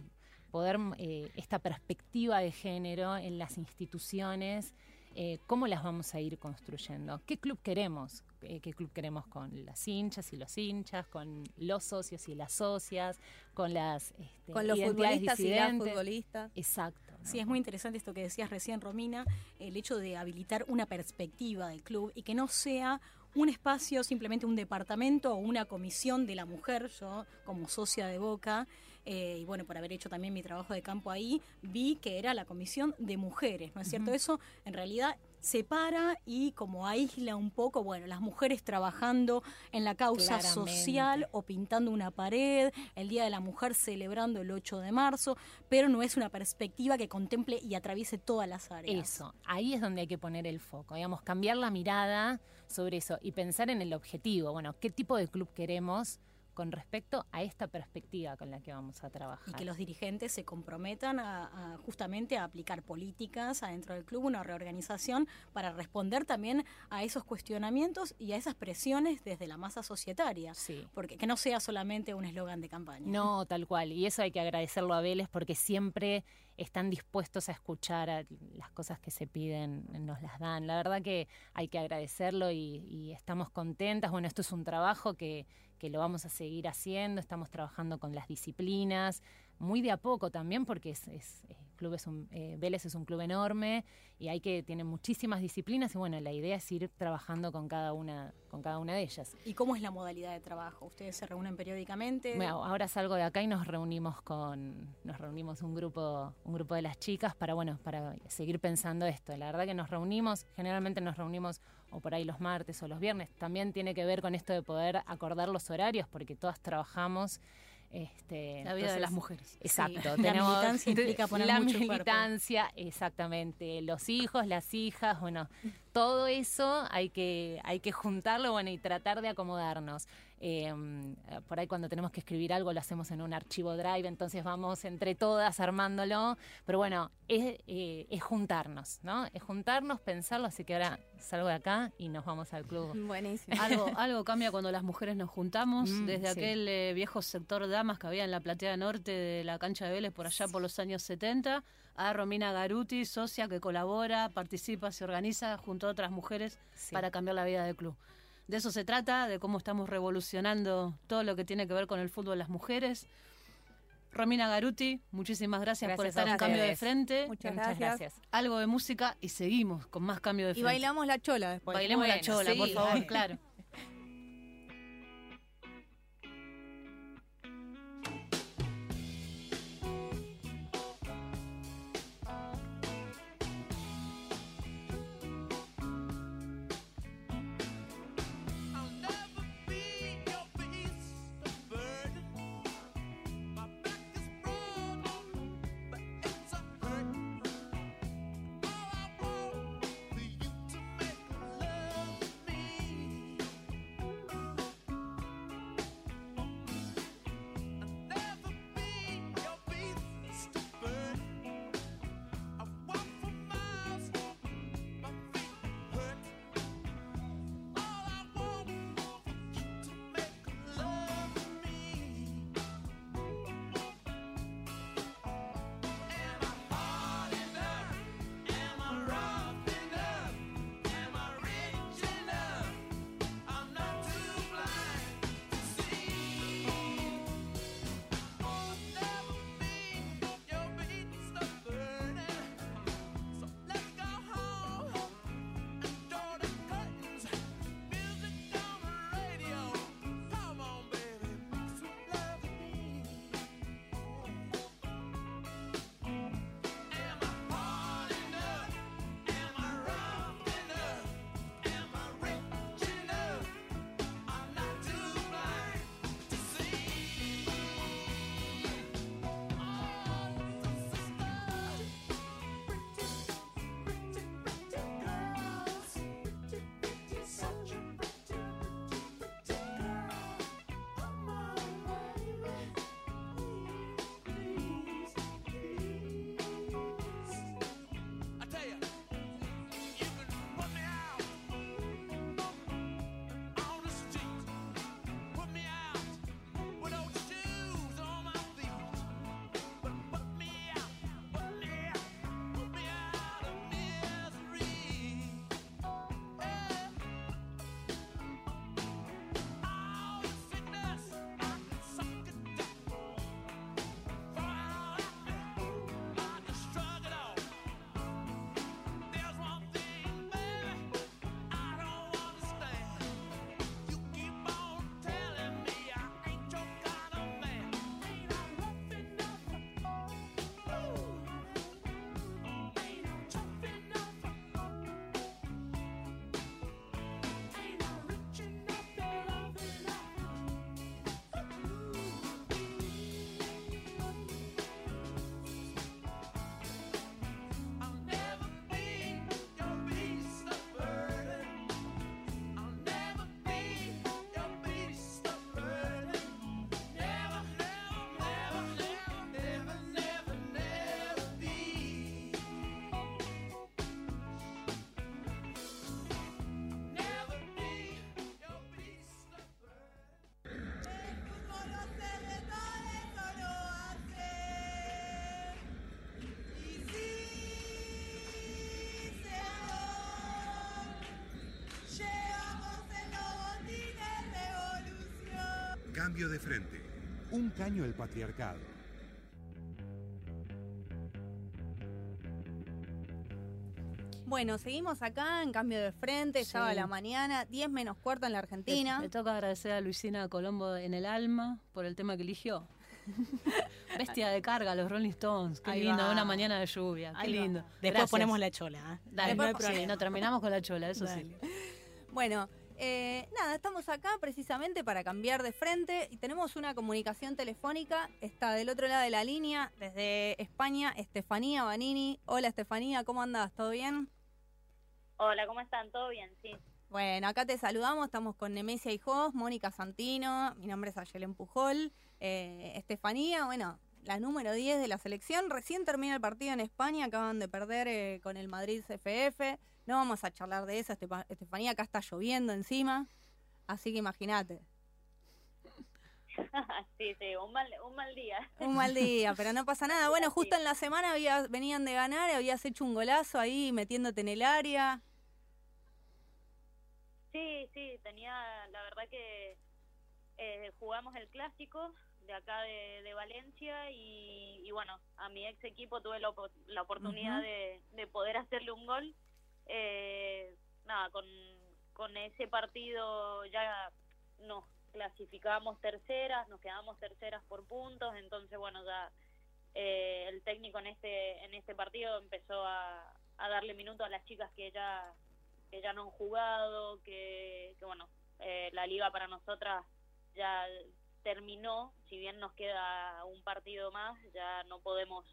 poder eh, esta perspectiva de género en las instituciones, eh, ¿cómo las vamos a ir construyendo? ¿Qué club queremos? Eh, ¿Qué club queremos con las hinchas y los hinchas, con los socios y las socias, con las este, con los futbolistas y las disidentes? futbolistas. Exacto. ¿no? Sí, es muy interesante esto que decías recién, Romina, el hecho de habilitar una perspectiva del club y que no sea un espacio, simplemente un departamento o una comisión de la mujer. Yo, como socia de Boca, eh, y bueno, por haber hecho también mi trabajo de campo ahí, vi que era la comisión de mujeres, ¿no es cierto? Eso en realidad separa y como aísla un poco, bueno, las mujeres trabajando en la causa Claramente. social o pintando una pared, el Día de la Mujer celebrando el 8 de marzo, pero no es una perspectiva que contemple y atraviese todas las áreas. Eso, ahí es donde hay que poner el foco, digamos, cambiar la mirada sobre eso y pensar en el objetivo, bueno, qué tipo de club queremos con respecto a esta perspectiva con la que vamos a trabajar. Y que los dirigentes se comprometan a, a justamente a aplicar políticas adentro del club, una reorganización para responder también a esos cuestionamientos y a esas presiones desde la masa societaria. Sí. Porque que no sea solamente un eslogan de campaña. No, tal cual. Y eso hay que agradecerlo a Vélez porque siempre están dispuestos a escuchar a las cosas que se piden, nos las dan. La verdad que hay que agradecerlo y, y estamos contentas. Bueno, esto es un trabajo que, que lo vamos a seguir haciendo. Estamos trabajando con las disciplinas, muy de a poco también porque es, es- eh, club es un, eh, Vélez es un club enorme y hay que tiene muchísimas disciplinas y bueno, la idea es ir trabajando con cada una, con cada una de ellas. ¿Y cómo es la modalidad de trabajo? ¿Ustedes se reúnen periódicamente? Bueno, ahora salgo de acá y nos reunimos con, nos reunimos un grupo, un grupo de las chicas para bueno, para seguir pensando esto. La verdad que nos reunimos, generalmente nos reunimos o por ahí los martes o los viernes. También tiene que ver con esto de poder acordar los horarios, porque todas trabajamos. Este, La vida de las mujeres. Exacto. Sí, la tenemos militancia implica poner la mucho cuerpo. militancia, exactamente. Los hijos, las hijas, bueno, todo eso hay que, hay que juntarlo bueno, y tratar de acomodarnos. Eh, por ahí cuando tenemos que escribir algo lo hacemos en un archivo Drive, entonces vamos entre todas armándolo. Pero bueno, es, eh, es juntarnos, ¿no? Es juntarnos, pensarlo, así que ahora salgo de acá y nos vamos al club. Buenísimo. Algo, algo cambia cuando las mujeres nos juntamos, Mm, desde sí. aquel eh, viejo sector damas que había en la platea norte de la cancha de Vélez por allá por los años 70, a Romina Garuti, socia que colabora, participa, se organiza junto a otras mujeres Sí. para cambiar la vida del club. De eso se trata, de cómo estamos revolucionando todo lo que tiene que ver con el fútbol las mujeres. Romina Garuti, muchísimas gracias, por Gracias estar en Cambio de. Frente. Muchas Muchas gracias. gracias. Algo de música y seguimos con más Cambio de Y Frente. bailamos la chola después. Bailemos la chola, sí, por favor, claro. Cambio de frente. Un caño al patriarcado. Bueno, seguimos acá en cambio de frente, Sí. sábado a la mañana, 10 menos cuarto en la Argentina. Le, le toca agradecer a Luisina Colombo en el alma por el tema que eligió. Bestia de carga, los Rolling Stones. Qué Ahí lindo, va. una mañana de lluvia. Qué va. lindo. Después Gracias. ponemos la chola. ¿eh? Dale, no hay sí, problema. no terminamos con la chola, eso sí. Bueno, eh, nada, estamos acá precisamente para cambiar de frente y tenemos una comunicación telefónica. Está del otro lado de la línea, desde España, Estefanía Banini. Hola Estefanía, ¿cómo andás? ¿Todo bien? Hola, ¿cómo están? ¿Todo bien? Sí. Bueno, acá te saludamos, estamos con Nemesia Hijos, Mónica Santino, mi nombre es Ayelen Pujol, eh, Estefanía, bueno, la número 10 de la selección, recién termina el partido en España, acaban de perder eh, con el Madrid CFF, no vamos a charlar de eso, Estefa- Estefanía, acá está lloviendo encima, así que imagínate, sí, sí, un mal, un mal día. un mal día, pero no pasa nada. Bueno, justo en la semana había, venían de ganar, habías hecho un golazo ahí metiéndote en el área. Sí, sí, tenía, la verdad que eh, jugamos el clásico de acá de, de Valencia y, y bueno, a mi ex equipo tuve la, la oportunidad de, de poder hacerle un gol. Eh, nada, con, con ese partido ya nos clasificábamos terceras, nos quedamos terceras por puntos, entonces bueno, ya eh, el técnico en este en este partido empezó a, a darle minutos a las chicas que ya que ya no han jugado, que, que bueno, eh, la liga para nosotras ya terminó, si bien nos queda un partido más, ya no podemos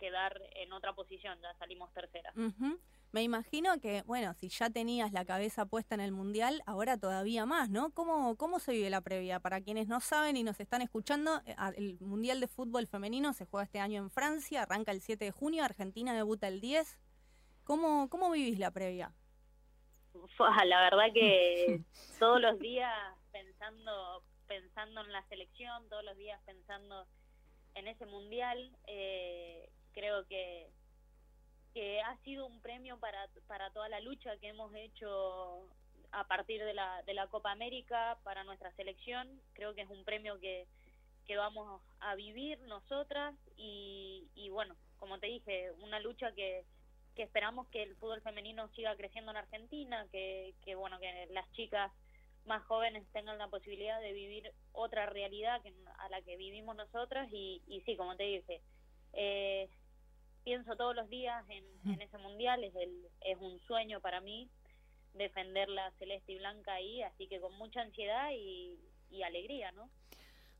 quedar en otra posición, ya salimos terceras. Ujú. Me imagino que, bueno, si ya tenías la cabeza puesta en el Mundial, ahora todavía más, ¿no? ¿Cómo, cómo se vive la previa? Para quienes no saben y nos están escuchando, eh, el Mundial de Fútbol Femenino se juega este año en Francia, arranca el 7 de junio, Argentina debuta el 10. ¿Cómo, cómo vivís la previa? Fua, La verdad que todos los días pensando pensando en la selección, todos los días pensando en ese mundial, eh, creo que que ha sido un premio para, para toda la lucha que hemos hecho a partir de la, de la Copa América para nuestra selección. Creo que es un premio que, que vamos a vivir nosotras y, y bueno, como te dije, una lucha que, que esperamos que el fútbol femenino siga creciendo en Argentina, que, que bueno, que las chicas más jóvenes tengan la posibilidad de vivir otra realidad que, a la que vivimos nosotras y, y sí, como te dije, eh, pienso todos los días en, en ese mundial, es, el, es un sueño para mí defender la celeste y blanca ahí, así que con mucha ansiedad y, y alegría, ¿no?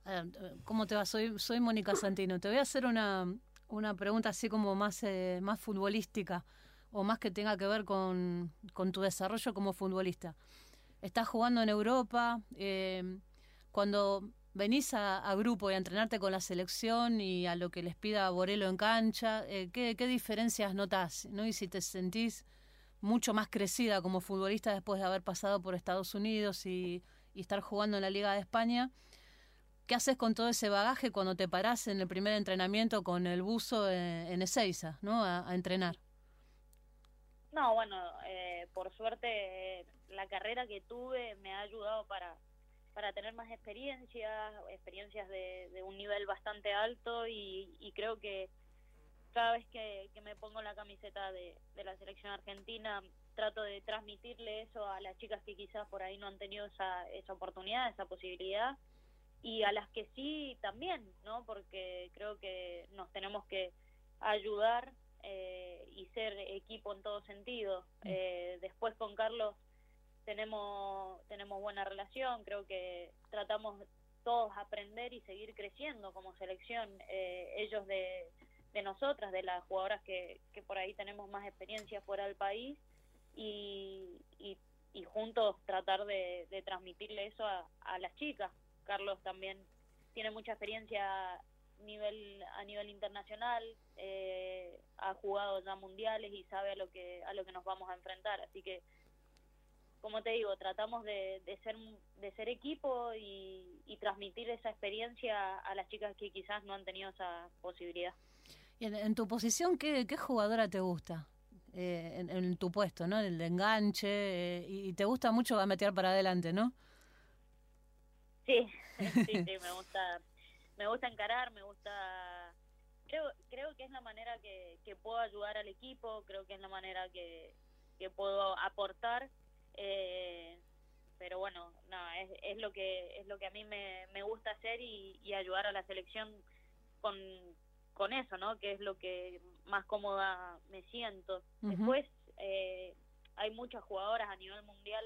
Eh, ¿Cómo te va? Soy, soy Mónica Santino. Te voy a hacer una, una pregunta así como más, eh, más futbolística o más que tenga que ver con, con tu desarrollo como futbolista. Estás jugando en Europa, eh, cuando venís a, a grupo y a entrenarte con la selección y a lo que les pida Borelo en cancha, eh, ¿qué, ¿qué diferencias notás? ¿no? Y si te sentís mucho más crecida como futbolista después de haber pasado por Estados Unidos y, estar jugando en la Liga de España, ¿Qué haces con todo ese bagaje cuando te parás en el primer entrenamiento con el buzo en, en Ezeiza, ¿no? A, a entrenar. No, bueno, eh, por suerte eh, la carrera que tuve me ha ayudado para, para tener más experiencias, experiencias de, de un nivel bastante alto y, y creo que cada vez que, que me pongo la camiseta de, de la selección argentina trato de transmitirle eso a las chicas que quizás por ahí no han tenido esa, esa oportunidad, esa posibilidad y a las que sí también, ¿no? Porque creo que nos tenemos que ayudar eh, y ser equipo en todo sentido. Eh, después con Carlos tenemos tenemos buena relación, creo que tratamos todos aprender y seguir creciendo como selección, eh, ellos de, de nosotras, de las jugadoras que, que por ahí tenemos más experiencia fuera del país y, y, juntos tratar de, de transmitirle eso a, a las chicas. Carlos también tiene mucha experiencia nivel a nivel internacional eh, ha jugado ya mundiales y sabe a lo que a lo que nos vamos a enfrentar así que como te digo tratamos de, de ser de ser equipo y, y transmitir esa experiencia a las chicas que quizás no han tenido esa posibilidad Y en, en tu posición, ¿qué, qué jugadora te gusta? Eh, en, en tu puesto, ¿no? El de enganche. eh, y, y te gusta mucho gametear para adelante, ¿no? Sí, sí, sí, me gusta, me gusta encarar, me gusta, creo, creo que es la manera que, que puedo ayudar al equipo, creo que es la manera que, que puedo aportar, eh, pero bueno, no, es, es lo que es lo que a mí me, me gusta hacer y, y ayudar a la selección con, con eso, ¿no? Que es lo que más cómoda me siento. Después eh, hay muchas jugadoras a nivel mundial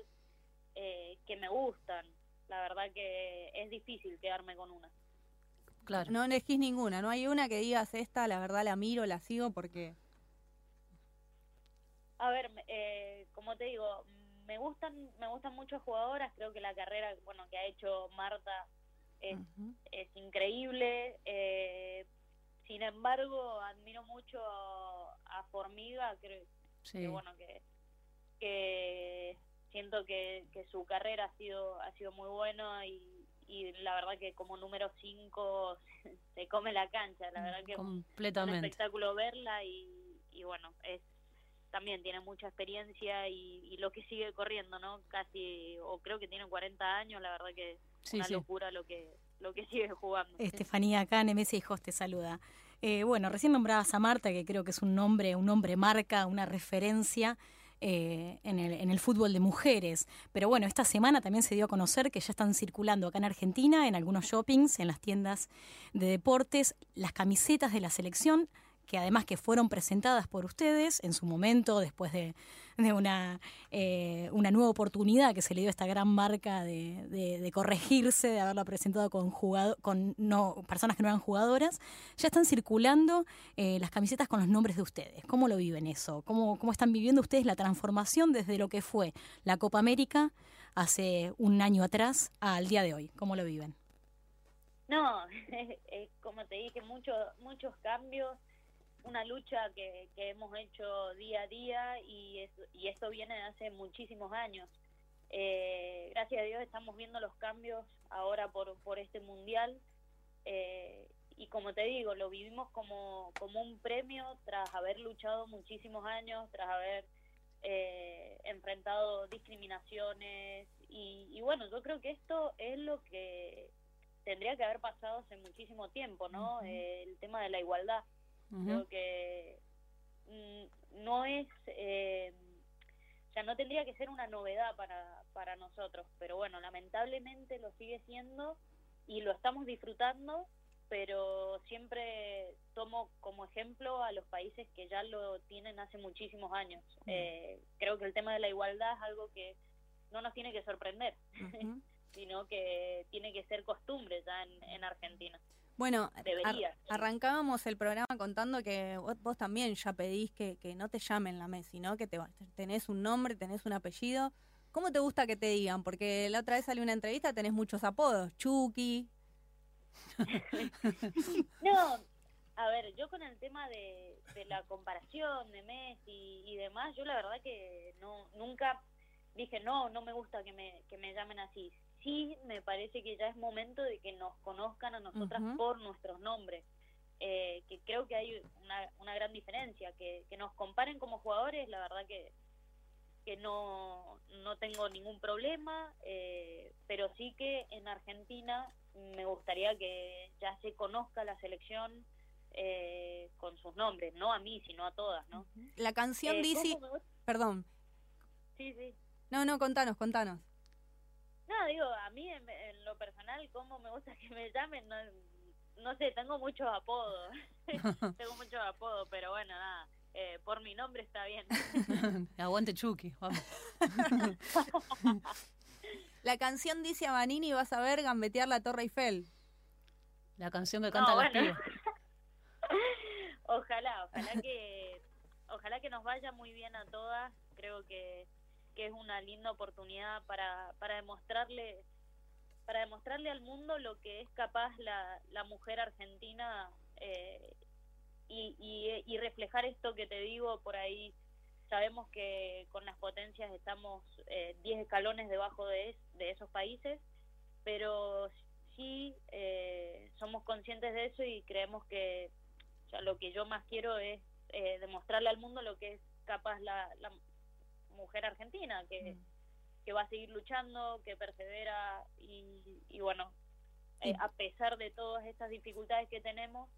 eh, que me gustan. La verdad que es difícil quedarme con una. Claro. No elegís ninguna, no hay una que digas esta, la verdad la miro, la sigo porque... A ver, me- eh, como te digo, me gustan, me gustan muchas jugadoras. Creo que la carrera, bueno, que ha hecho Marta es, increíble. eh, sin embargo, admiro mucho a Formiga. Creo Sí. que bueno que, que siento que, que su carrera ha sido ha sido muy buena y, y la verdad que como número 5 se come la cancha. La verdad que es un espectáculo verla y, y bueno, es también tiene mucha experiencia y, y lo que sigue corriendo, ¿no? Casi, o creo que tiene 40 años, la verdad que es Sí, una sí. locura lo que lo que sigue jugando. Estefanía acá, Nemesis Hijos te saluda. Eh, bueno, recién nombrabas a Marta, que creo que es un nombre, un nombre marca, una referencia eh, en, el, en el fútbol de mujeres. Pero bueno, esta semana también se dio a conocer que ya están circulando acá en Argentina, en algunos shoppings, en las tiendas de deportes, las camisetas de la selección que además que fueron presentadas por ustedes en su momento, después de, de una, eh, una nueva oportunidad que se le dio esta gran marca de, de- de corregirse, de haberla presentado con, jugado- con no, personas que no eran jugadoras, ya están circulando eh, las camisetas con los nombres de ustedes. ¿Cómo lo viven eso? ¿Cómo, ¿Cómo están viviendo ustedes la transformación desde lo que fue la Copa América hace un año atrás al día de hoy? ¿Cómo lo viven? No, como te dije, muchos muchos cambios, una lucha que, que hemos hecho día a día y, es- y esto viene de hace muchísimos años. Eh, gracias a Dios estamos viendo los cambios ahora por, por este mundial eh, y como te digo, lo vivimos como, como un premio tras haber luchado muchísimos años, tras haber eh, enfrentado discriminaciones y, y bueno, yo creo que esto es lo que tendría que haber pasado hace muchísimo tiempo, ¿no? Eh, el tema de la igualdad. Creo que mm, no es, eh, o sea, no tendría que ser una novedad para, para nosotros, pero bueno, lamentablemente lo sigue siendo y lo estamos disfrutando, pero siempre tomo como ejemplo a los países que ya lo tienen hace muchísimos años. Eh, creo que el tema de la igualdad es algo que no nos tiene que sorprender, sino que tiene que ser costumbre ya en, en Argentina. Bueno, ar- arrancábamos el programa contando que vos, vos también ya pedís que, que no te llamen la Messi, ¿no? Que te, tenés un nombre, tenés un apellido. ¿Cómo te gusta que te digan? Porque la otra vez salió una entrevista, tenés muchos apodos. Chucky. No, a ver, yo con el tema de, de la comparación de Messi y demás, yo la verdad que no nunca dije, no, no me gusta que me, que me llamen así. Sí, me parece que ya es momento de que nos conozcan a nosotras por nuestros nombres. Eh, que creo que hay una, una gran diferencia, que, que nos comparen como jugadores, la verdad que, que no, no tengo ningún problema, eh, pero sí que en Argentina me gustaría que ya se conozca la selección eh, con sus nombres, no a mí, sino a todas, ¿no? La canción Eh, dice... Perdón. Sí, sí. No, no, contanos, contanos. No, digo, a mí en, en lo personal, cómo me gusta que me llamen, no, no sé, tengo muchos apodos, tengo muchos apodos, pero bueno, nada, eh, por mi nombre está bien. Aguante Chucky, vamos. La canción dice a Vanini vas a ver gambetear la Torre Eiffel. La canción que No, canta bueno. pibas. ojalá, ojalá que, ojalá que nos vaya muy bien a todas. Creo que, que es una linda oportunidad para, para demostrarle, para demostrarle al mundo lo que es capaz la, la mujer argentina eh, y, y, reflejar esto que te digo por ahí. Sabemos que con las potencias estamos eh, 10 escalones debajo de, es- de esos países, pero sí eh, somos conscientes de eso y creemos que o lo que yo más quiero es eh, demostrarle al mundo lo que es capaz la, la mujer argentina, que, que va a seguir luchando, que persevera y, y bueno, eh, a pesar de todas estas dificultades que tenemos,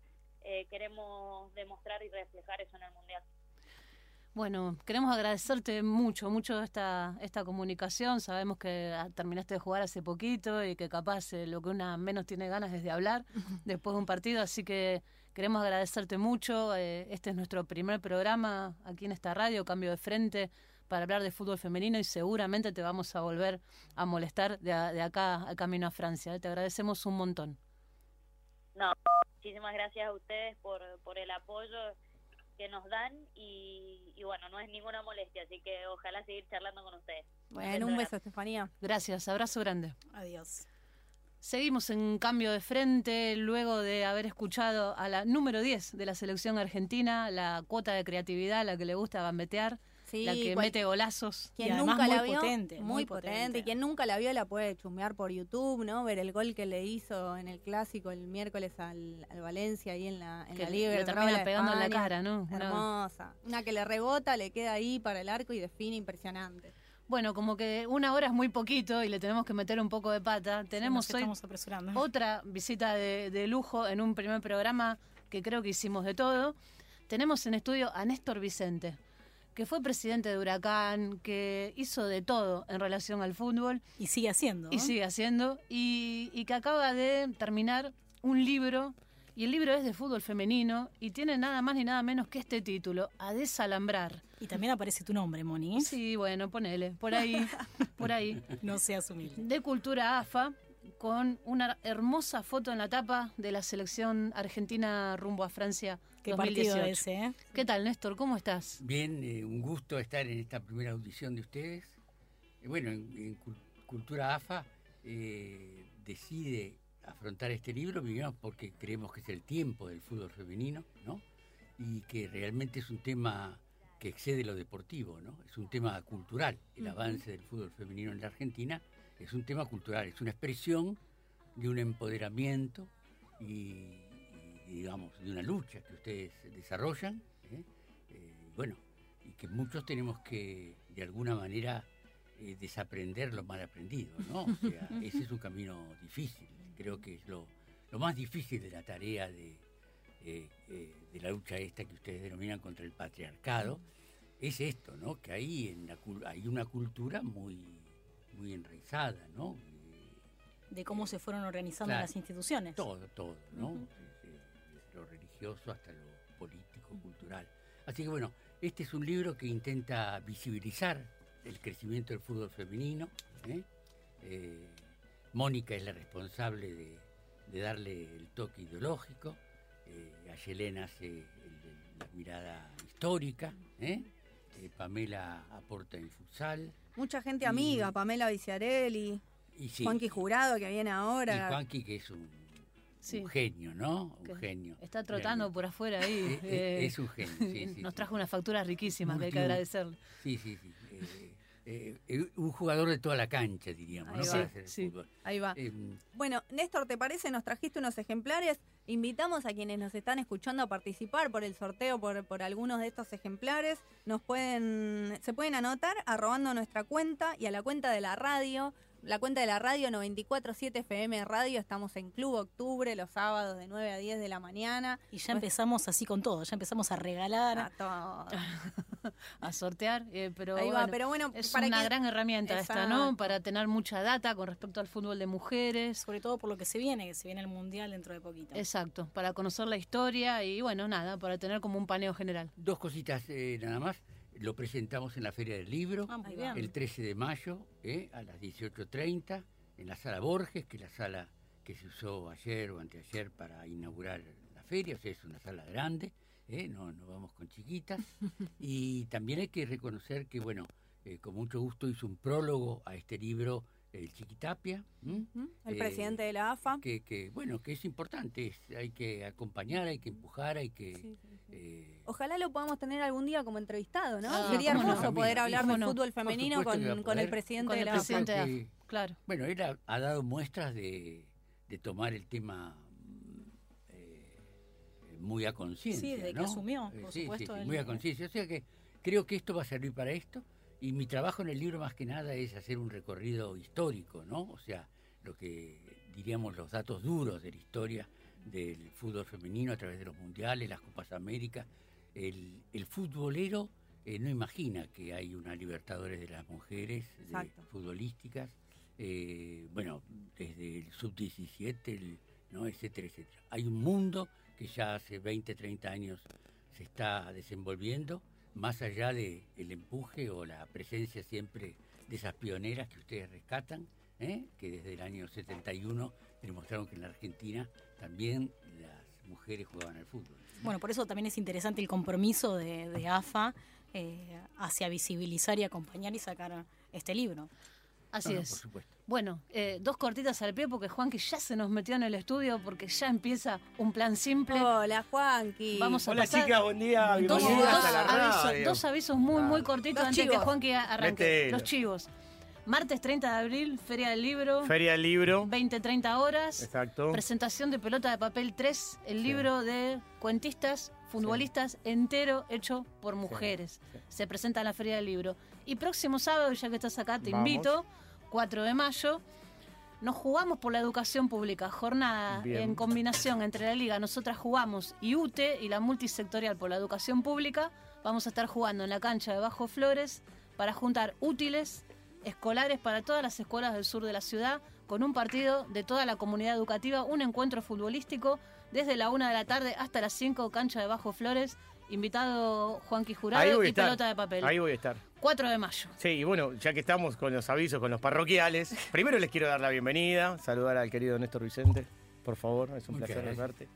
eh, queremos demostrar y reflejar eso en el Mundial. Bueno, queremos agradecerte mucho, mucho esta, esta comunicación. Sabemos que ah, terminaste de jugar hace poquito y que capaz eh, lo que una menos tiene ganas es de hablar después de un partido, así que queremos agradecerte mucho. Este es nuestro primer programa aquí en esta radio, Cambio de Frente, para hablar de fútbol femenino y seguramente te vamos a volver a molestar de, a- de acá al camino a Francia. eh. Te agradecemos un montón. No, muchísimas gracias a ustedes por, por el apoyo. que nos dan y, y bueno, no es ninguna molestia, así que ojalá seguir charlando con ustedes. Bueno, un beso, Estefanía. Gracias, abrazo grande. Adiós. Seguimos en cambio de frente luego de haber escuchado a la número 10 de la selección argentina, la cuota de creatividad, la que le gusta gambetear, Sí, la que cual- mete golazos. Quien Y además nunca muy la vio, potente, muy, muy potente. potente. Y quien nunca la vio la puede chusmear por YouTube, ¿no? Ver el gol que le hizo en el clásico el miércoles al, al Valencia ahí en la, en Que la Liga. le termina pegando en la cara, ¿no? Hermosa. Una que le rebota, le queda ahí para el arco y define impresionante. Bueno, como que una hora es muy poquito y le tenemos que meter un poco de pata. Tenemos hoy apresurando. otra visita de, de lujo en un primer programa que creo que hicimos de todo. Tenemos en estudio a Néstor Vicente, que fue presidente de Huracán, que hizo de todo en relación al fútbol Y sigue haciendo. y sigue haciendo, y, y que acaba de terminar un libro, y el libro es de fútbol femenino, y tiene nada más ni nada menos que este título, A desalambrar. Y también aparece tu nombre, Moni. Sí, bueno, ponele, por ahí, por ahí. No seas humilde. de Cultura AFA con una hermosa foto en la tapa de la selección argentina rumbo a Francia Qué 2018. partido ese, ¿eh? ¿Qué tal, Néstor? ¿Cómo estás? Bien, eh, un gusto estar en esta primera audición de ustedes. Eh, bueno, en, en Cul- Cultura AFA eh, decide afrontar este libro, primero porque creemos que es el tiempo del fútbol femenino, ¿no? Y que realmente es un tema que excede lo deportivo, ¿no? Es un tema cultural. El avance del fútbol femenino en la Argentina es un tema cultural, es una expresión de un empoderamiento y, y, digamos, de una lucha que ustedes desarrollan. ¿eh? Eh, bueno, y que muchos tenemos que, de alguna manera, eh, desaprender lo mal aprendido, ¿no? O sea, ese es un camino difícil. Creo que es lo, lo más difícil de la tarea de, de la lucha esta que ustedes denominan contra el patriarcado, es esto, ¿no? Que hay, en la, hay una cultura muy, muy enraizada, ¿no? Eh, De cómo se fueron organizando Claro. las instituciones. todo, todo, ¿no? Desde, desde lo religioso hasta lo político, cultural. Así que bueno, este es un libro que intenta visibilizar el crecimiento del fútbol femenino. ¿eh? Eh, Mónica es la responsable de, de darle el toque ideológico. Eh, Ayelena hace el- el- la mirada histórica. ¿eh? Eh, Pamela aporta en futsal. Mucha gente Y- amiga, Pamela Viciarelli, Y sí, Juanqui Jurado que viene y ahora. Juanqui, que es un, Sí. un genio, ¿no? Que Un genio. Está trotando por afuera ahí. Eh, eh, es un genio, sí, sí, nos trajo unas facturas riquísimas que hay que agradecerle. Sí, sí, sí. Eh, eh, eh, un jugador de toda la cancha, diríamos, Ahí ¿no? va. Para hacer el Sí, sí. fútbol. Ahí va. Eh, Bueno, Néstor, ¿te parece? Nos trajiste unos ejemplares. Invitamos a quienes nos están escuchando a participar por el sorteo por, por algunos de estos ejemplares. Nos pueden, se pueden anotar arrobando nuestra cuenta y a la cuenta de la radio. La cuenta de la radio 947 FM Radio. Estamos en Club Octubre los sábados de 9 a 10 de la mañana. Y ya empezamos así con todo, ya empezamos a regalar. A todo. A sortear, eh, pero, Ahí va, bueno, pero bueno, es para una que- gran herramienta esta, ¿no? Para tener mucha data con respecto al fútbol de mujeres. Sobre todo por lo que se viene, que se viene el Mundial dentro de poquito. Exacto, para conocer la historia y bueno, nada, para tener como un paneo general. dos cositas eh, nada más. Lo presentamos en la Feria del Libro, Ah, el 13 de mayo, eh, a las 18.30, en la sala Borges, que es la sala que se usó ayer o anteayer para inaugurar la feria, o sea, es una sala grande, eh, no, no vamos con chiquitas. y también hay que reconocer que, bueno, eh, con mucho gusto hizo un prólogo a este libro, el Chiquitapia. ¿m? El Eh, presidente de la AFA. que, que, bueno, que es importante, es- hay que acompañar, hay que empujar, hay que... eh, Ojalá lo podamos tener algún día como entrevistado, ¿no? Ah, Sería no. hermoso poder hablar del no. fútbol femenino con, que con el presidente Con de la presidente AFA. de que- AFA, claro. Bueno, él ha, ha dado muestras de, de tomar el tema eh, muy a conciencia. Sí, desde que ¿no? asumió, Eh, por sí, supuesto, muy a conciencia. O sea que creo que esto va a servir para esto. Y mi trabajo en el libro más que nada es hacer un recorrido histórico, ¿no? O sea, lo que diríamos los datos duros de la historia del fútbol femenino a través de los mundiales, las Copas América. El, el futbolero eh, no imagina que hay una Libertadores de las mujeres de futbolísticas, eh, bueno, desde el sub-17, el- ¿no? etcétera, etcétera. Hay un mundo que ya hace 20, 30 años se está desenvolviendo, más allá del el empuje o la presencia siempre de esas pioneras que ustedes rescatan, ¿eh? que desde el año 71 demostraron que en la Argentina también las mujeres mujeres jugaban al fútbol. Bueno, por eso también es interesante el compromiso de, de AFA eh, hacia visibilizar y acompañar y sacar este libro. Así No, no, es. por supuesto. Bueno, eh, dos cortitas al pie porque Juanqui ya se nos metió en el estudio porque ya empieza un plan simple. Hola, Juanqui. Vamos a Hola pasar chicas, buen día, dos, bienvenidas dos a la avisos, dos avisos muy, muy cortitos Los antes que chivos. Juanqui arranque. Metelo. Los chivos. Martes 30 de abril, Feria del Libro, Feria del Libro. 20-30 horas. Exacto. Presentación de Pelota de Papel 3, el libro de cuentistas, futbolistas entero hecho por mujeres. sí. Se presenta en la Feria del Libro. Y próximo sábado, ya que estás acá, te Vamos. invito, 4 de mayo, nos jugamos por la educación pública. Jornada Bien. en combinación entre la Liga, nosotras jugamos y UTE y la multisectorial por la educación pública. Vamos a estar jugando en la cancha de Bajo Flores para juntar útiles escolares para todas las escuelas del sur de la ciudad, con un partido de toda la comunidad educativa, un encuentro futbolístico desde la una de la tarde hasta las 5, cancha de Bajo Flores. Invitado Juanqui Jurado y estar. pelota de papel. Ahí voy a estar. 4 de mayo. Sí, y bueno, ya que estamos con los avisos, con los parroquiales, primero les quiero dar la bienvenida, saludar al querido Néstor Vicente, por favor, es un placer verte.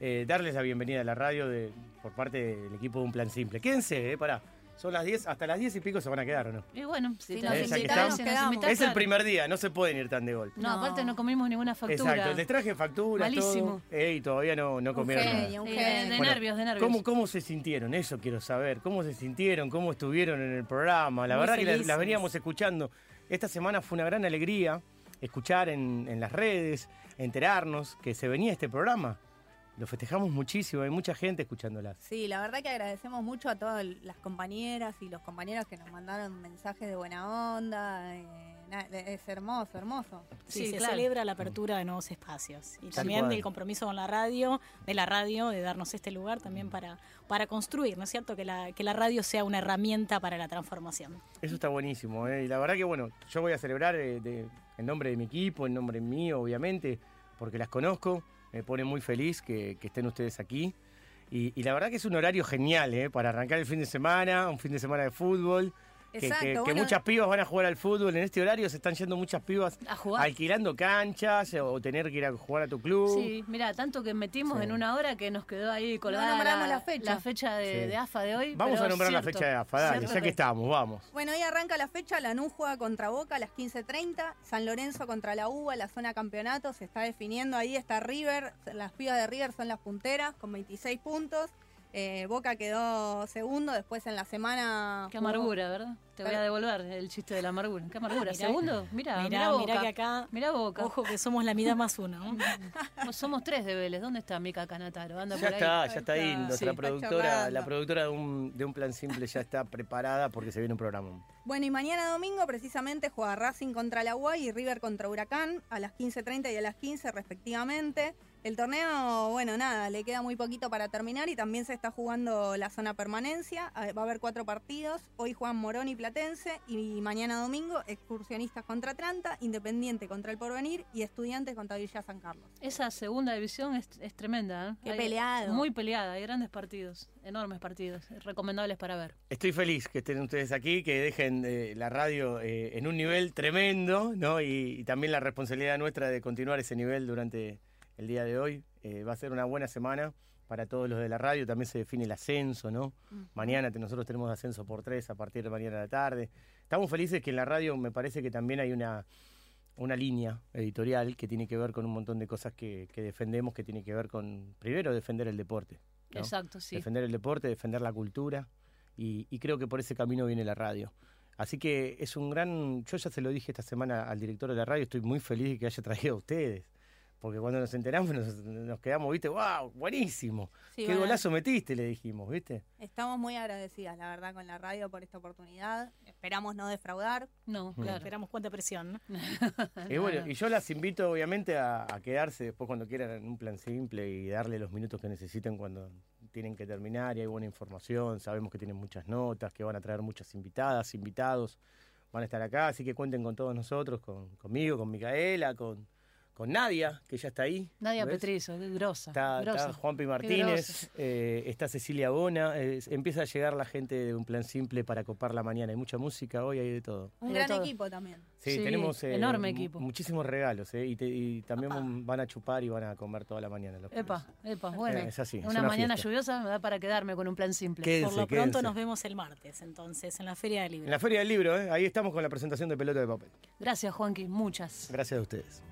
Eh, darles la bienvenida a la radio de, por parte del equipo de Un Plan Simple. Quédense, eh, pará. Son las 10, hasta las 10 y pico se van a quedar, ¿o no? Y bueno, si Si te nos Eh, que invitan, estamos. nos quedamos. Es el primer día, no se pueden ir tan de golpe. No, No. aparte no comimos ninguna factura. Exacto, les traje facturas, Malísimo. todo. Y todavía no, no Un comieron nada. un de, genio. de Bueno, nervios, de nervios. ¿Cómo, ¿Cómo se sintieron? Eso quiero saber. ¿Cómo se sintieron? ¿Cómo estuvieron en el programa? La Muy verdad que la- las felices. veníamos escuchando. Esta semana fue una gran alegría escuchar en, en las redes, enterarnos que se venía este programa. Lo festejamos muchísimo, hay mucha gente escuchándolas. Sí, la verdad que agradecemos mucho a todas las compañeras y los compañeros que nos mandaron mensajes de buena onda. eh, na- es hermoso, hermoso. Sí, Sí, se claro. celebra la apertura de nuevos espacios. Y Tal también cual. el compromiso con la radio, de la radio, de darnos este lugar también para, para construir, ¿no es cierto? Que la, que la radio sea una herramienta para la transformación. Eso está buenísimo. ¿eh? Y la verdad que, bueno, yo voy a celebrar eh, de- en nombre de mi equipo, en nombre mío, obviamente, porque las conozco. Me pone muy feliz que, estén ustedes aquí. Y, y la verdad que es un horario genial, ¿eh? Para arrancar el fin de semana, un fin de semana de fútbol. Que- que, Exacto, que bueno. muchas pibas van a jugar al fútbol. En este horario se están yendo muchas pibas A jugar. alquilando canchas o tener que ir a jugar a tu club. Sí, mira, tanto que metimos Sí. en una hora que nos quedó ahí colgada nombramos la fecha. la fecha de, Sí. de AFA de hoy. Vamos pero a nombrar la fecha de AFA, dale, ya que estamos, vamos. Bueno, hoy arranca la fecha, Lanús juega contra Boca a las 15.30, San Lorenzo contra la UBA, la zona campeonato, se está definiendo, ahí está River, las pibas de River son las punteras con 26 puntos, Eh, Boca quedó segundo, después en la semana... Qué jugó- amargura, ¿verdad? Te voy a devolver el chiste de la amargura. Qué amargura. Mirá. ¿Segundo? Mira, mira, Mirá, Boca. mirá que acá, Mirá Boca. ojo que somos la mitad más uno. ¿no? No, somos tres de Vélez. ¿Dónde está Mica Canataro? Anda Ya por ahí. está, ya está ahí. Nuestra Sí. Productora, la productora de un, de un plan simple ya está preparada porque se viene un programa. Bueno, y mañana domingo precisamente juega Racing contra la UAI y River contra Huracán a las 15.30 y a las 15 respectivamente. El torneo, bueno, nada, le queda muy poquito para terminar y también se está jugando la zona permanencia. Va a haber cuatro partidos. Hoy juegan Morón y Platense y mañana domingo excursionistas contra Atlanta, Independiente contra el Porvenir y Estudiantes contra Villa San Carlos. Esa segunda división es, es tremenda. ¿eh? Qué Hay- peleado. Muy peleada. Hay grandes partidos. Enormes partidos. Recomendables para ver. Estoy feliz que estén ustedes aquí, que dejen eh, la radio eh, en un nivel tremendo, ¿no? Y, y también la responsabilidad nuestra de continuar ese nivel durante el día de hoy. Eh, va a ser una buena semana para todos los de la radio. También se define el ascenso, ¿no? Mañana te- nosotros tenemos ascenso por tres a partir de mañana a la tarde. Estamos felices que en la radio me parece que también hay una, una línea editorial que tiene que ver con un montón de cosas que, que defendemos, que tiene que ver con, primero, defender el deporte. ¿no? Exacto, sí. defender el deporte, defender la cultura y, y creo que por ese camino viene la radio. Así que es un gran, yo ya se lo dije esta semana al director de la radio, estoy muy feliz de que haya traído a ustedes, porque cuando nos enteramos nos, nos quedamos, viste, wow, buenísimo, Sí, qué bueno, golazo metiste, le dijimos, viste. Estamos muy agradecidas, la verdad, con la radio por esta oportunidad. Esperamos no defraudar. No, Mm. claro. Esperamos cuánta presión. ¿no? Y bueno, y yo las invito obviamente a, a quedarse después cuando quieran en un plan simple y darle los minutos que necesiten cuando tienen que terminar y hay buena información, sabemos que tienen muchas notas, que van a traer muchas invitadas, invitados, van a estar acá, así que cuenten con todos nosotros, con, conmigo, con Micaela, con, con Nadia, que ya está ahí. Nadia. Petrizo, qué grosa. Está, grosa. está Juanpi Martínez, eh, está Cecilia Bona, eh, empieza a llegar la gente de un plan simple para copar la mañana. Hay mucha música hoy, hay de todo. Un De gran todo. equipo también. Sí, Sí, tenemos eh, enorme equipo. muchísimos regalos eh, y, te- y también van a chupar y van a comer toda la mañana. los Epa, epa, bueno. Eh, es así, es una, mañana fiesta. lluviosa me da para quedarme con un plan simple. Quédense, Por lo pronto nos vemos el martes, entonces, en la Feria del Libro. En la Feria del Libro, eh, ahí estamos con la presentación de Pelota de Papel. Gracias, Juanqui, muchas. Gracias a ustedes.